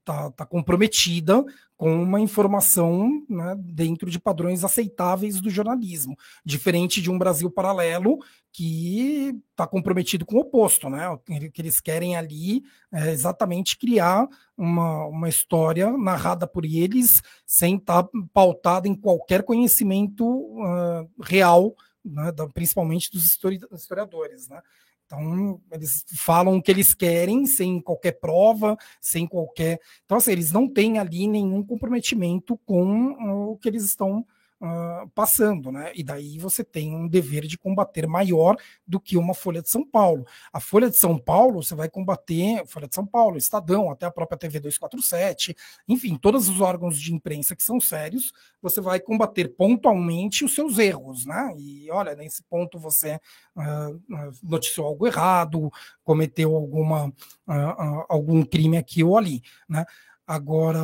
está uh, tá comprometida com uma informação né, dentro de padrões aceitáveis do jornalismo, diferente de um Brasil paralelo que está comprometido com o oposto, né? Que eles querem ali é exatamente criar uma, uma história narrada por eles sem estar tá pautada em qualquer conhecimento uh, real né, principalmente dos historiadores, né? Então, eles falam o que eles querem, sem qualquer prova, sem qualquer. Então, assim, eles não têm ali nenhum comprometimento com o que eles estão uh, passando, né? E daí você tem um dever de combater maior do que uma Folha de São Paulo. A Folha de São Paulo, você vai combater, Folha de São Paulo, Estadão, até a própria TV 247, enfim, todos os órgãos de imprensa que são sérios, você vai combater pontualmente os seus erros, né? E olha, nesse ponto você uh, noticiou algo errado, cometeu alguma, uh, algum crime aqui ou ali, né? Agora,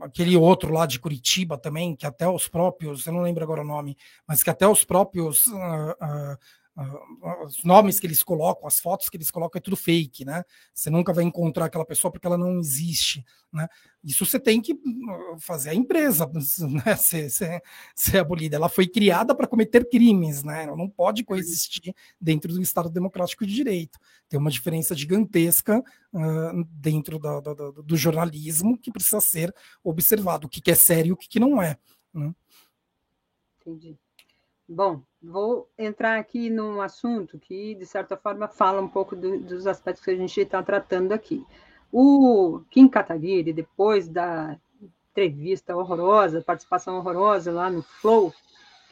aquele outro lá de Curitiba também, que até os próprios, eu não lembro agora o nome, mas que até os próprios uh, uh, os nomes que eles colocam, as fotos que eles colocam é tudo fake, né? Você nunca vai encontrar aquela pessoa porque ela não existe, né? Isso você tem que fazer a empresa <laughs> né? ser, ser, ser abolida. Ela foi criada para cometer crimes, né? Ela não pode coexistir dentro do Estado Democrático de Direito. Tem uma diferença gigantesca uh, dentro da, da, da, do jornalismo que precisa ser observado, o que, que é sério e o que, que não é. Né? Entendi. Bom, vou entrar aqui num assunto que, de certa forma, fala um pouco do, dos aspectos que a gente está tratando aqui. O Kim Kataguiri, depois da entrevista horrorosa, participação horrorosa lá no Flow,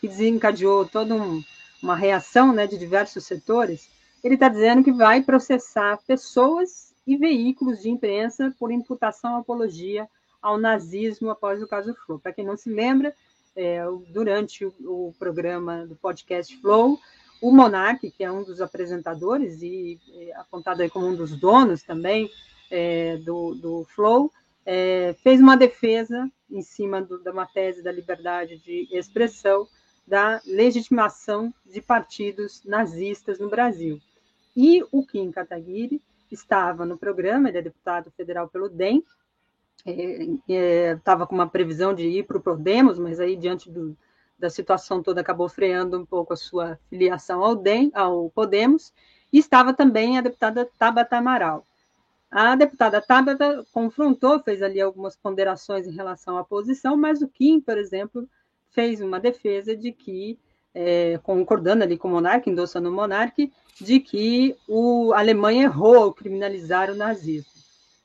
que desencadeou toda um, uma reação né, de diversos setores, ele está dizendo que vai processar pessoas e veículos de imprensa por imputação apologia ao nazismo após o caso Flow. Para quem não se lembra, é, durante o, o, programa do podcast Flow, o Monark, que é um dos apresentadores e é, apontado aí como um dos donos também é, do, do Flow, é, fez uma defesa em cima do, de uma tese da liberdade de expressão da legitimação de partidos nazistas no Brasil. E o Kim Kataguiri estava no programa, ele é deputado federal pelo DEM, estava é, é, com uma previsão de ir para o Podemos, mas aí, diante do, da situação toda, acabou freando um pouco a sua filiação ao, DEM, ao Podemos, e estava também a deputada Tabata Amaral. A deputada Tabata confrontou, fez ali algumas ponderações em relação à posição, mas o Kim, por exemplo, fez uma defesa de que, é, concordando ali com o Monarque, endossando o Monarque, de que o, a Alemanha errou ao criminalizar o nazismo.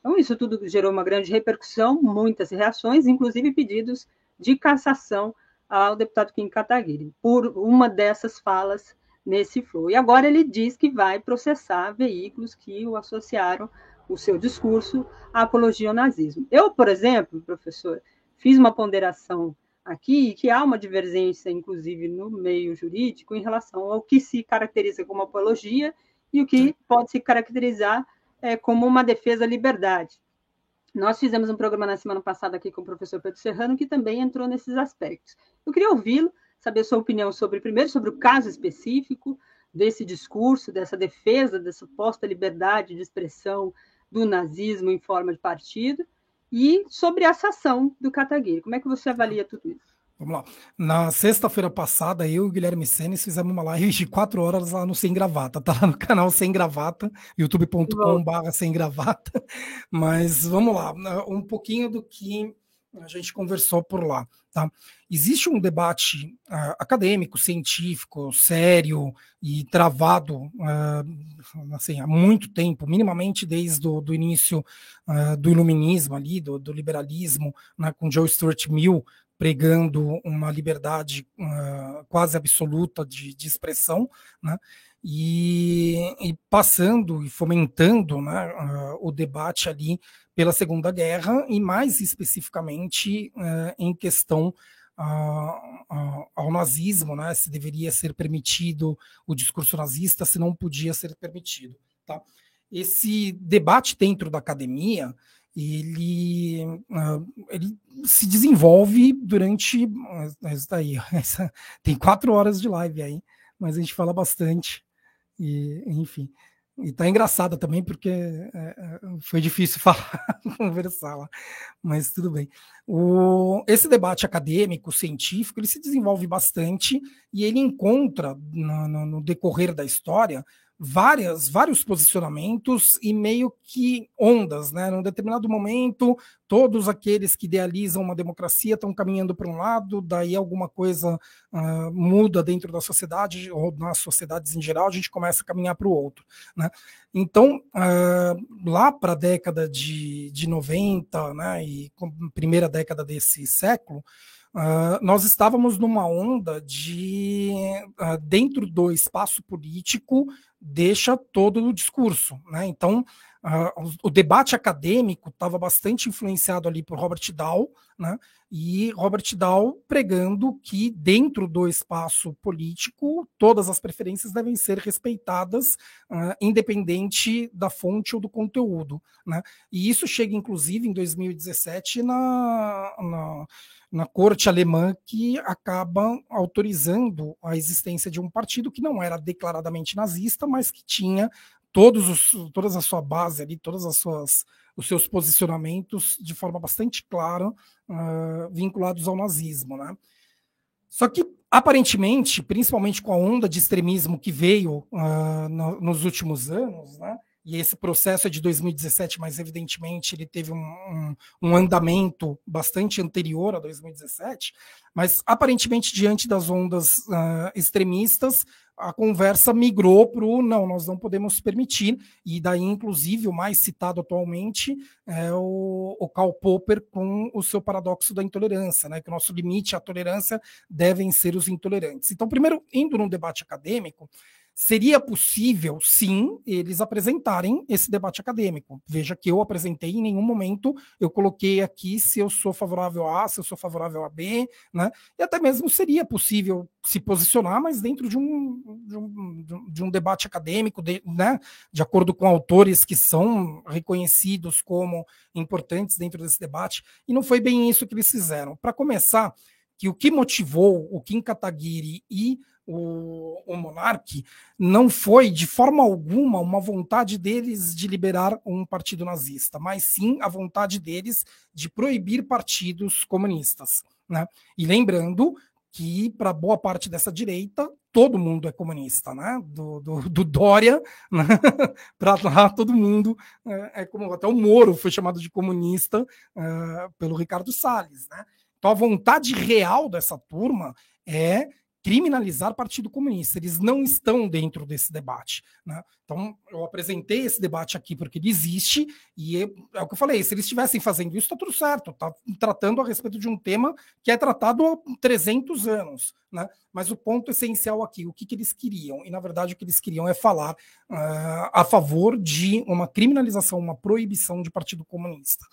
Então, isso tudo gerou uma grande repercussão, muitas reações, inclusive pedidos de cassação ao deputado Kim Kataguiri, por uma dessas falas nesse flow. E agora ele diz que vai processar veículos que o associaram o seu discurso à apologia ao nazismo. Eu, por exemplo, professor, fiz uma ponderação aqui que há uma divergência, inclusive, no meio jurídico em relação ao que se caracteriza como apologia e o que pode se caracterizar é, como uma defesa à liberdade. Nós fizemos um programa na semana passada aqui com o professor Pedro Serrano, que também entrou nesses aspectos. Eu queria ouvi-lo, saber sua opinião sobre, primeiro, sobre o caso específico desse discurso, dessa defesa da suposta liberdade de expressão do nazismo em forma de partido, e sobre essa ação do Kataguiri. Como é que você avalia tudo isso? Vamos lá. Na sexta-feira passada, eu e o Guilherme Senes fizemos uma live de quatro horas lá no Sem Gravata. Tá lá no canal Sem Gravata, youtube.com.br Sem Gravata. Mas vamos lá, um pouquinho do que a gente conversou por lá. Tá? Existe um debate uh, acadêmico, científico, sério e travado uh, assim, há muito tempo, minimamente desde o do início uh, do iluminismo ali, do, do liberalismo, né, com Joe Stuart Mill pregando uma liberdade uh, quase absoluta de, de expressão, né? E, e, passando e fomentando né, uh, o debate ali pela Segunda Guerra e mais especificamente uh, em questão ao nazismo, né, se deveria ser permitido o discurso nazista, se não podia ser permitido. Tá? Esse debate dentro da academia ele, uh, ele se desenvolve durante. Isso daí, <laughs> essa, tem quatro horas de live aí, mas a gente fala bastante. E, enfim. E tá engraçada também, porque é, é foi difícil <laughs> falar, conversar lá, mas tudo bem. O, esse debate acadêmico, científico, ele se desenvolve bastante e ele encontra, no, no, no decorrer da história, várias, vários posicionamentos e meio que ondas, né? Num determinado momento, todos aqueles que idealizam uma democracia estão caminhando para um lado, daí alguma coisa uh, muda dentro da sociedade, ou nas sociedades em geral, a gente começa a caminhar para o outro, né? Então, uh, lá para a década de, de 90, né, e primeira década desse século, Uh, nós estávamos numa onda de, uh, dentro do espaço político, deixa todo o discurso. Né? Então, uh, o, debate acadêmico estava bastante influenciado ali por Robert Dahl, né? E Robert Dahl pregando que dentro do espaço político todas as preferências devem ser respeitadas, uh, independente da fonte ou do conteúdo, né? E isso chega inclusive em 2017 na, na na corte alemã que acaba autorizando a existência de um partido que não era declaradamente nazista, mas que tinha todos os, todas a sua base ali, todas as suas os seus posicionamentos de forma bastante clara uh, vinculados ao nazismo, né? Só que aparentemente, principalmente com a onda de extremismo que veio uh, no, nos últimos anos, né? E esse processo é de 2017, mas evidentemente ele teve um, um, um, andamento bastante anterior a 2017, mas aparentemente diante das ondas uh, extremistas, a conversa migrou para o não, nós não podemos permitir, e daí, inclusive, o mais citado atualmente é o, o Karl Popper com o seu paradoxo da intolerância, né? que o nosso limite à tolerância devem ser os intolerantes. Então, primeiro, indo num debate acadêmico, Seria possível, sim, eles apresentarem esse debate acadêmico. Veja que eu apresentei em nenhum momento, eu coloquei aqui se eu sou favorável a A, se eu sou favorável a B, né? E até mesmo seria possível se posicionar, mas dentro de um, de um, de um debate acadêmico, de, né? de acordo com autores que são reconhecidos como importantes dentro desse debate. E não foi bem isso que eles fizeram. Para começar, que o que motivou o Kim Kataguiri e o, o não foi de forma alguma uma vontade deles de liberar um partido nazista, mas sim a vontade deles de proibir partidos comunistas. Né? E lembrando que para boa parte dessa direita todo mundo é comunista, né? Do, do, do Dória né? <laughs> para lá todo mundo é, é, como até o Moro foi chamado de comunista é, pelo Ricardo Salles, né? Então a vontade real dessa turma é criminalizar Partido Comunista. Eles não estão dentro desse debate. Né? Então, eu apresentei esse debate aqui porque ele existe, e é, é o que eu falei: se eles estivessem fazendo isso, está tudo certo, está tratando a respeito de um tema que é tratado há 300 anos. Né? Mas o ponto essencial aqui, o que, que eles queriam? E, na verdade, o que eles queriam é falar uh, a favor de uma criminalização, uma proibição de Partido Comunista.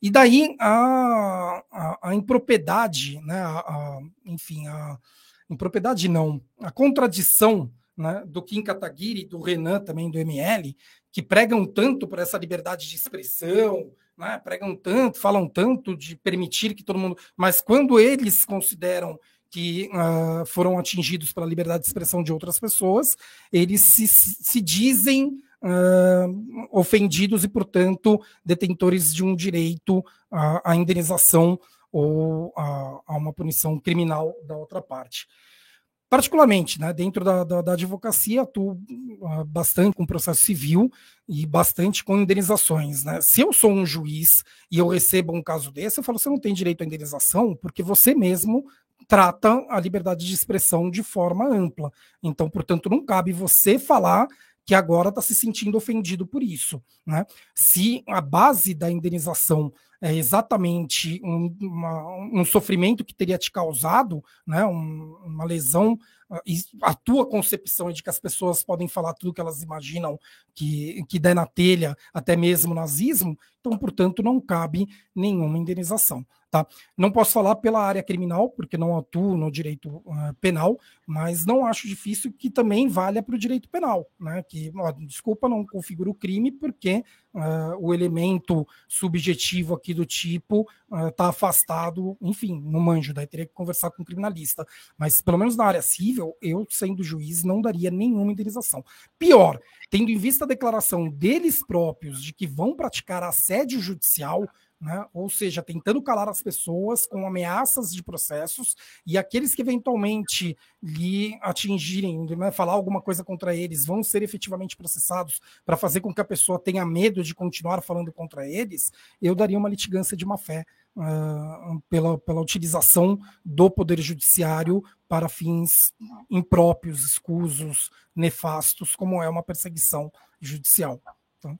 E daí a, a, a impropriedade, né, a, a, enfim, a impropriedade não, a contradição né, do Kim Kataguiri do Renan também do ML, que pregam tanto por essa liberdade de expressão, né, pregam tanto, falam tanto de permitir que todo mundo. Mas quando eles consideram que uh, foram atingidos pela liberdade de expressão de outras pessoas, eles se, se dizem uh, ofendidos e, portanto, detentores de um direito à, à indenização ou a, a, uma punição criminal da outra parte. Particularmente, né, dentro da, da, da advocacia, atuo uh, bastante com processo civil e bastante com indenizações. Né? Se eu sou um juiz e eu recebo um caso desse, eu falo, você não tem direito à indenização porque você mesmo trata a liberdade de expressão de forma ampla. Então, portanto, não cabe você falar que agora está se sentindo ofendido por isso. Né? Se a base da indenização é exatamente um, uma, um sofrimento que teria te causado, né, um, uma lesão, ah, a tua concepção é de que as pessoas podem falar tudo que elas imaginam que, que der na telha, até mesmo nazismo, então, portanto, não cabe nenhuma indenização. Tá? Não posso falar pela área criminal, porque não atuo no direito uh, penal, mas não acho difícil que também valha para o direito penal. Né? Que, ó, desculpa, não configura o crime, porque uh, o elemento subjetivo aqui do tipo está uh, afastado, enfim, no manjo, daí teria que conversar com o criminalista. Mas, pelo menos na área civil, eu, sendo juiz, não daria nenhuma indenização. Pior, tendo em vista a declaração deles próprios de que vão praticar assédio judicial né? ou seja, tentando calar as pessoas com ameaças de processos, e aqueles que eventualmente lhe atingirem, né, falar alguma coisa contra eles, vão ser efetivamente processados para fazer com que a pessoa tenha medo de continuar falando contra eles, eu daria uma litigância de má fé. Uh, pela, pela utilização do Poder Judiciário para fins impróprios, escusos, nefastos, como é uma perseguição judicial. Então...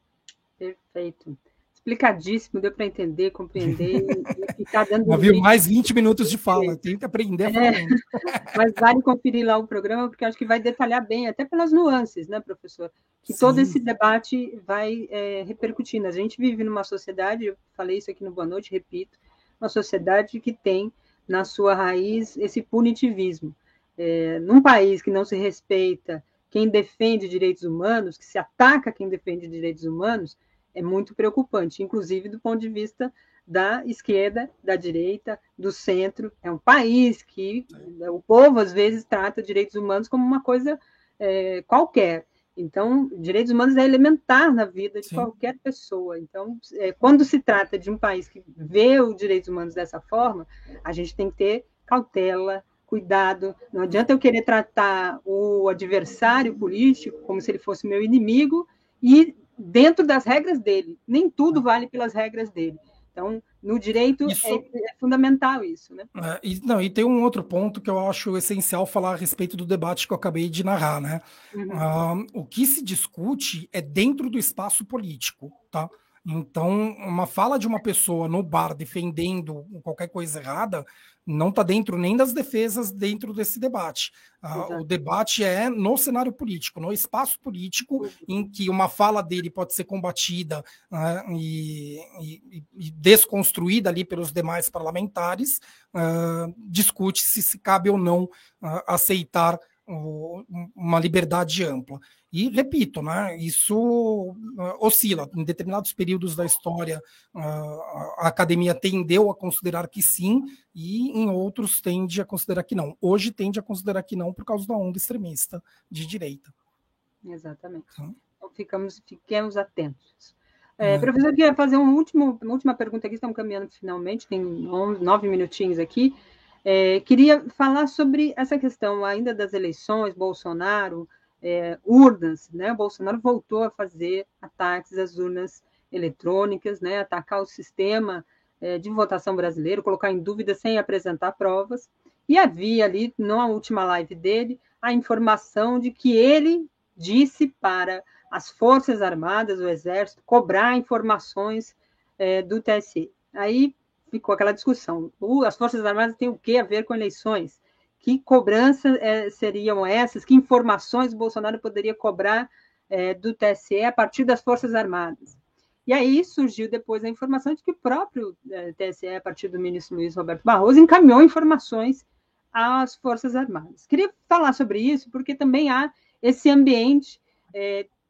Perfeito. Explicadíssimo, deu para entender, compreender e ficar dando. <laughs> Havia mais 20 minutos de fala, tem que aprender. É, <laughs> mas vale conferir lá o programa, porque acho que vai detalhar bem, até pelas nuances, né, professor? Que Sim. todo esse debate vai é, repercutindo. A gente vive numa sociedade, eu falei isso aqui no Boa Noite, repito, uma sociedade que tem na sua raiz esse punitivismo. É, num país que não se respeita quem defende direitos humanos, que se ataca quem defende direitos humanos, é muito preocupante, inclusive do ponto de vista da esquerda, da direita, do centro. É um país que o povo, às vezes, trata direitos humanos como uma coisa é, qualquer. Então, direitos humanos é elementar na vida de Sim. qualquer pessoa. Então, é, quando se trata de um país que vê os direitos humanos dessa forma, a gente tem que ter cautela, cuidado. Não adianta eu querer tratar o adversário político como se ele fosse meu inimigo e dentro das regras dele. Nem tudo vale pelas regras dele. Então, no direito isso... é, é, fundamental isso, né? É, e, não, e tem um outro ponto que eu acho essencial falar a respeito do debate que eu acabei de narrar, né? Uhum. Uh, o que se discute é dentro do espaço político, tá? Então, uma fala de uma pessoa no bar defendendo qualquer coisa errada não está dentro nem das defesas dentro desse debate. Uh, o debate é no cenário político, no espaço político, em que uma fala dele pode ser combatida uh, e, e, e, desconstruída ali pelos demais parlamentares, uh, discute-se se cabe ou não aceitar uma liberdade ampla. E repito, né, isso uh, oscila. Em determinados períodos da história, uh, a academia tendeu a considerar que sim, e em outros tende a considerar que não. Hoje tende a considerar que não por causa da onda extremista de direita. Exatamente. Então, então ficamos, fiquemos atentos. É, é. Professor, eu queria fazer um último, uma última pergunta aqui, estamos caminhando finalmente, tem nove minutinhos aqui. É, queria falar sobre essa questão ainda das eleições, Bolsonaro, é, urnas, né? Bolsonaro voltou a fazer ataques às urnas eletrônicas, né? Atacar o sistema é, de votação brasileiro, colocar em dúvida sem apresentar provas. E havia ali, na última live dele, a informação de que ele disse para as Forças Armadas, o Exército, cobrar informações é, do TSE. Aí ficou aquela discussão. as Forças Armadas têm o que a ver com eleições? Que cobranças é, seriam essas? Que informações Bolsonaro poderia cobrar é, do TSE a partir das Forças Armadas? E aí surgiu depois a informação de que o próprio é, TSE, a partir do ministro Luiz Roberto Barroso, encaminhou informações às Forças Armadas. Queria falar sobre isso, porque também há esse ambiente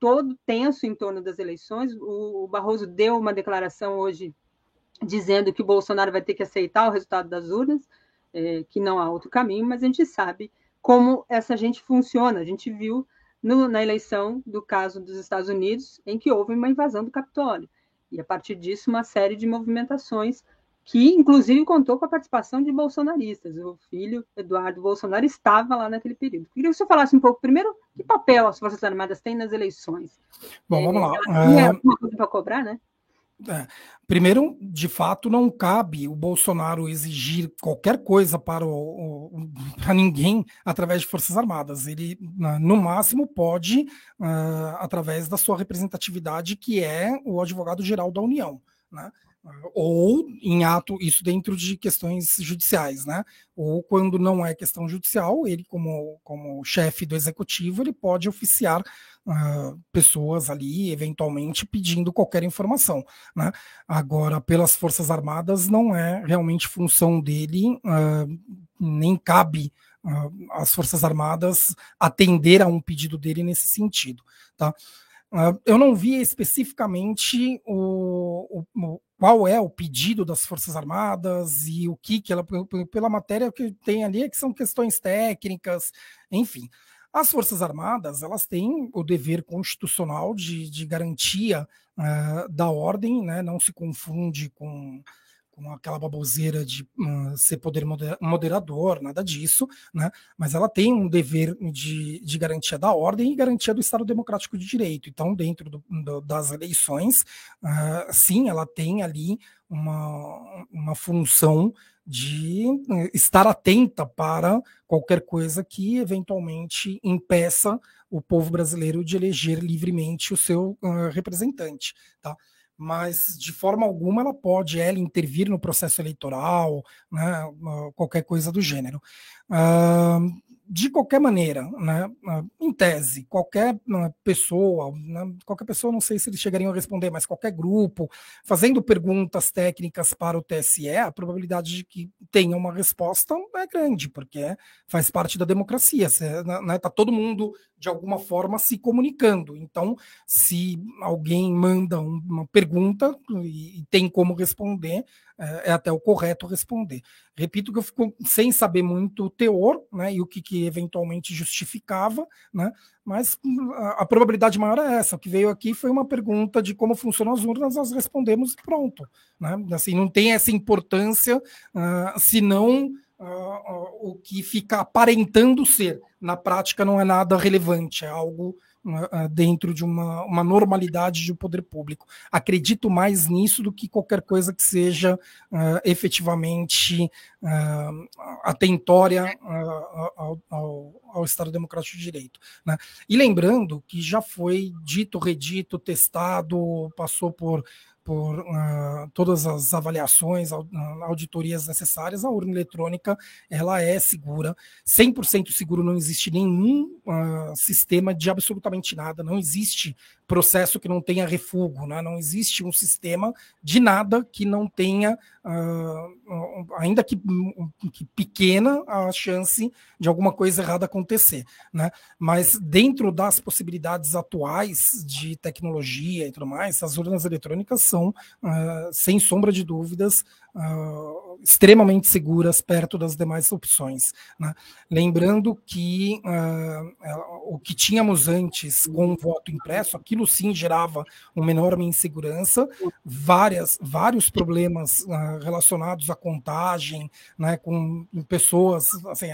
todo tenso em torno das eleições. O, o Barroso deu uma declaração hoje dizendo que o Bolsonaro vai ter que aceitar o resultado das urnas, é, que não há outro caminho, mas a gente sabe como essa gente funciona. A gente viu no, na eleição do caso dos Estados Unidos, em que houve uma invasão do Capitólio. E a partir disso, uma série de movimentações que, inclusive, contou com a participação de bolsonaristas. O filho, Eduardo Bolsonaro, estava lá naquele período. Queria que você falasse um pouco, primeiro, que papel as Forças Armadas têm nas eleições. Bom, vamos lá. É, é uma coisa para cobrar, né? É. Primeiro, de fato, não cabe o Bolsonaro exigir qualquer coisa para, o, o, <laughs> para ninguém através de Forças Armadas. Ele, no máximo, pode, uh, através da sua representatividade, que é o advogado-geral da União. Né? Ou em ato, isso dentro de questões judiciais, né? Ou quando não é questão judicial, ele, como, como chefe do executivo, ele pode oficiar uh, pessoas ali, eventualmente, pedindo qualquer informação, né? Agora, pelas Forças Armadas, não é realmente função dele, uh, nem cabe uh, às Forças Armadas atender a um pedido dele nesse sentido, tá? eu não vi especificamente o, o, qual é o pedido das Forças Armadas e o que, que ela, pela matéria que tem ali, é que são questões técnicas, enfim. As Forças Armadas, elas têm o dever constitucional de, de garantia uh, da ordem, né, não se confunde com com aquela baboseira de uh, ser poder moderador, nada disso, né? mas ela tem um dever de, de garantia da ordem e garantia do Estado Democrático de Direito. Então, dentro do, do, das eleições, uh, sim, ela tem ali uma, uma função de estar atenta para qualquer coisa que eventualmente impeça o povo brasileiro de eleger livremente o seu uh, representante. Tá? Mas de forma alguma ela pode ela intervir no processo eleitoral, né, qualquer coisa do gênero. Uh, de qualquer maneira, né, em tese, qualquer né, pessoa, né, qualquer pessoa, não sei se eles chegariam a responder, mas qualquer grupo, fazendo perguntas técnicas para o TSE, a probabilidade de que tenha uma resposta é grande, porque faz parte da democracia. Está né, né, todo mundo, de alguma forma, se comunicando. Então, se alguém manda uma pergunta e, e tem como responder, é, é até o correto responder. Repito que eu fico sem saber muito o teor, né, e o que, que eventualmente justificava, né, mas a, a, probabilidade maior é essa. O que veio aqui foi uma pergunta de como funcionam as urnas, nós respondemos e pronto. Né? Assim, não tem essa importância, uh, senão uh, uh, o que fica aparentando ser. Na prática não é nada relevante, é algo ah, dentro de uma, uma normalidade de um poder público. Acredito mais nisso do que qualquer coisa que seja uh, efetivamente uh, atentória uh, ao, ao, ao, Estado Democrático de Direito. Né? E lembrando que já foi dito, redito, testado, passou por por uh, todas as avaliações, auditorias necessárias, a urna eletrônica ela é segura, 100% seguro, não existe nenhum uh, sistema de absolutamente nada, não existe processo que não tenha refugo, né? não existe um sistema de nada que não tenha, uh, ainda que, que, pequena, a chance de alguma coisa errada acontecer. Né? Mas dentro das possibilidades atuais de tecnologia e tudo mais, as urnas eletrônicas são, uh, sem sombra de dúvidas, uh, extremamente seguras perto das demais opções. Né? Lembrando que uh, o que tínhamos antes com o voto impresso, aquilo sim gerava uma enorme insegurança, várias, vários problemas uh, relacionados à contagem, né, com pessoas, assim,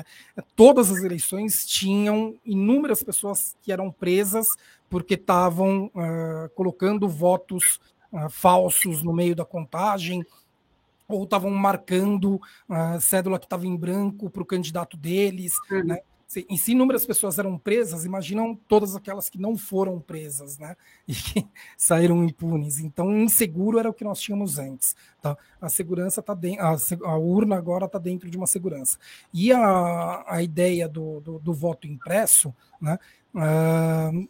todas as eleições tinham inúmeras pessoas que eram presas porque estavam colocando votos falsos no meio da contagem, ou estavam marcando a cédula que estava em branco para o candidato deles, uhum. né? E se inúmeras pessoas eram presas, imaginam todas aquelas que não foram presas, né? E que <laughs> saíram impunes. Então, inseguro era o que nós tínhamos antes. Tá? A segurança está dentro, a, urna agora está dentro de uma segurança. E a, a ideia do, do, do voto impresso, né? Uh,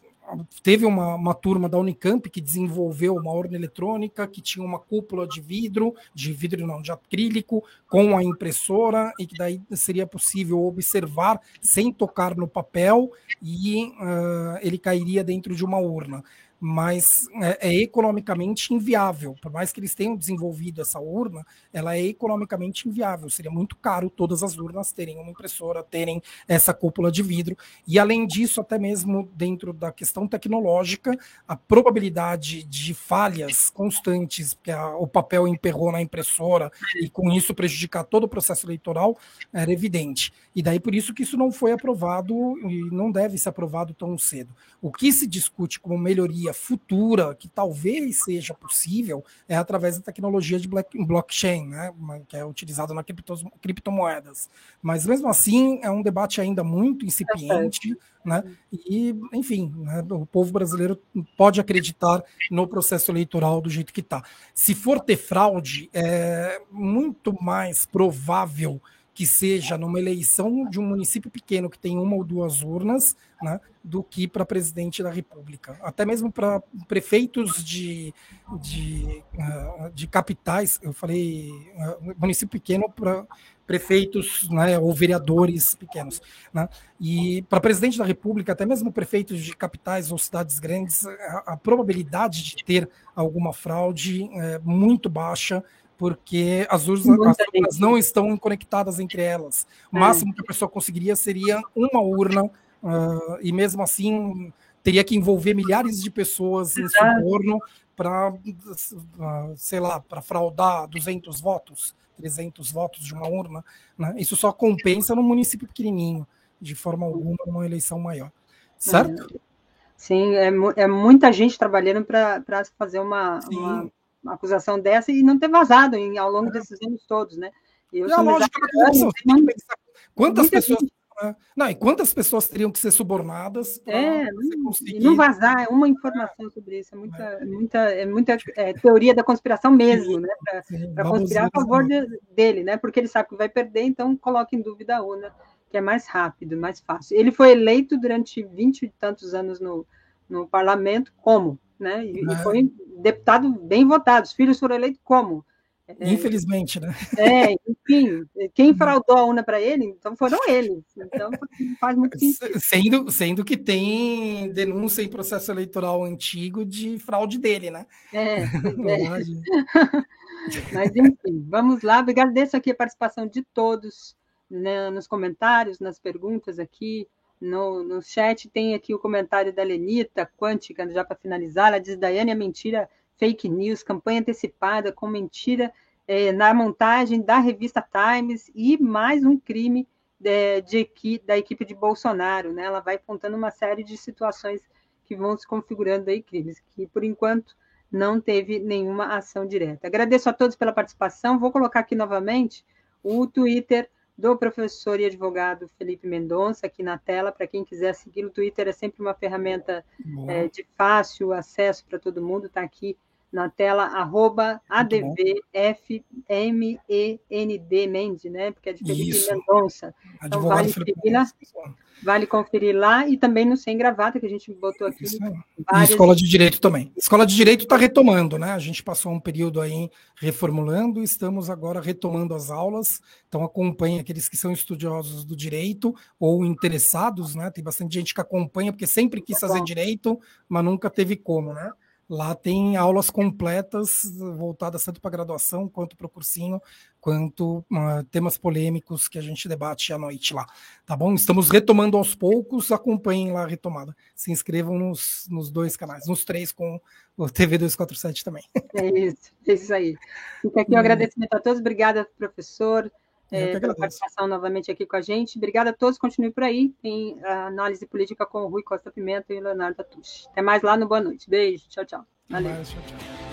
teve uma, uma, turma da Unicamp que desenvolveu uma urna eletrônica que tinha uma cúpula de vidro, de vidro não, de acrílico, com a impressora, e que daí seria possível observar sem tocar no papel e uh, ele cairia dentro de uma urna mas é, é, economicamente inviável. Por mais que eles tenham desenvolvido essa urna, ela é economicamente inviável. Seria muito caro todas as urnas terem uma impressora, terem essa cúpula de vidro. E além disso, até mesmo dentro da questão tecnológica, a probabilidade de falhas constantes, porque a, o papel emperrou na impressora e com isso prejudicar todo o processo eleitoral, era evidente. E daí por isso que isso não foi aprovado e não deve ser aprovado tão cedo. O que se discute como melhoria futura que talvez seja possível é através da tecnologia de blockchain, né, que é utilizada na criptomoedas. Mas mesmo assim é um debate ainda muito incipiente, né, e enfim, né, o povo brasileiro pode acreditar no processo eleitoral do jeito que está. Se for ter fraude, é muito mais provável que seja numa eleição de um município pequeno que tem uma ou duas urnas, né, do que para presidente da República. Até mesmo para prefeitos de, de, uh, de capitais, eu falei uh, município pequeno para prefeitos né, ou vereadores pequenos. Né? E para presidente da República, até mesmo prefeitos de capitais ou cidades grandes, a, a probabilidade de ter alguma fraude é muito baixa, porque as urnas, as urnas não estão conectadas entre elas. O é. máximo que a pessoa conseguiria seria uma urna, uh, e mesmo assim teria que envolver milhares de pessoas em suborno para, uh, sei lá, para fraudar 200 votos, 300 votos de uma urna. Né? Isso só compensa no município pequenininho, de forma alguma, numa eleição maior. Certo? Sim, é, é muita gente trabalhando para fazer uma, uma uma acusação dessa e não ter vazado em, ao longo é. desses anos todos, né? Eu e a lógica da corrupção, quantas pessoas, né? Não, e quantas pessoas teriam que ser subornadas é, conseguir... não vazar é uma informação sobre isso, é muita, é. muita, é muita é, teoria da conspiração mesmo, né? Para conspirar a favor de, dele, né? Porque ele sabe que vai perder, então coloca em dúvida a UNA, que é mais rápido, mais fácil. Ele foi eleito durante vinte e tantos anos no, no parlamento como, né? E, é. foi deputado bem votado. Os filhos foram eleitos como? É, Infelizmente, né? É, enfim, quem fraudou a urna para ele, então foram eles. Então faz muito <laughs> sentido. Sendo, sendo que tem denúncia em processo eleitoral antigo de fraude dele, né? É. <laughs> é. <laughs> Mas enfim, vamos lá. Agradeço aqui a participação de todos né, nos comentários, nas perguntas aqui. No, no chat tem aqui o comentário da Lenita Quântica, já para finalizar. Ela diz: Daiane, a mentira fake news, campanha antecipada com mentira é, na montagem da revista Times e mais um crime de, de, da equipe de Bolsonaro. Né? Ela vai apontando uma série de situações que vão se configurando aí crimes, que por enquanto não teve nenhuma ação direta. Agradeço a todos pela participação. Vou colocar aqui novamente o Twitter do professor e advogado Felipe Mendonça aqui na tela, para quem quiser seguir. O Twitter é sempre uma ferramenta é, de fácil acesso para todo mundo, está aqui na tela, arroba ADVFMEND, Mendes, né? Porque é de Felipe Isso. Mendonça. Então, vale seguir lá. Vale conferir lá e também no Sem Gravata, que a gente botou aqui. Várias... E Escola de Direito também. Escola de Direito está retomando, né? A gente passou um período aí reformulando, estamos agora retomando as aulas. Então acompanhe aqueles que são estudiosos do direito ou interessados, né? Tem bastante gente que acompanha, porque sempre quis fazer direito, mas nunca teve como, né? Lá tem aulas completas voltadas tanto para graduação quanto para o cursinho, quanto uh, temas polêmicos que a gente debate à noite lá. Tá bom? Estamos retomando aos poucos, acompanhem lá a retomada. Se inscrevam nos, nos dois canais, nos três com o TV 247 também. É isso, é isso aí. Fica aqui o um agradecimento a todos. Obrigada, professor é, pela participação novamente aqui com a gente. Obrigada a todos, continue por aí. Tem a análise política com o Rui Costa Pimenta e o Leonardo Atush. Até mais lá no Boa Noite. Beijo, tchau, tchau. Valeu. Mais, tchau, tchau.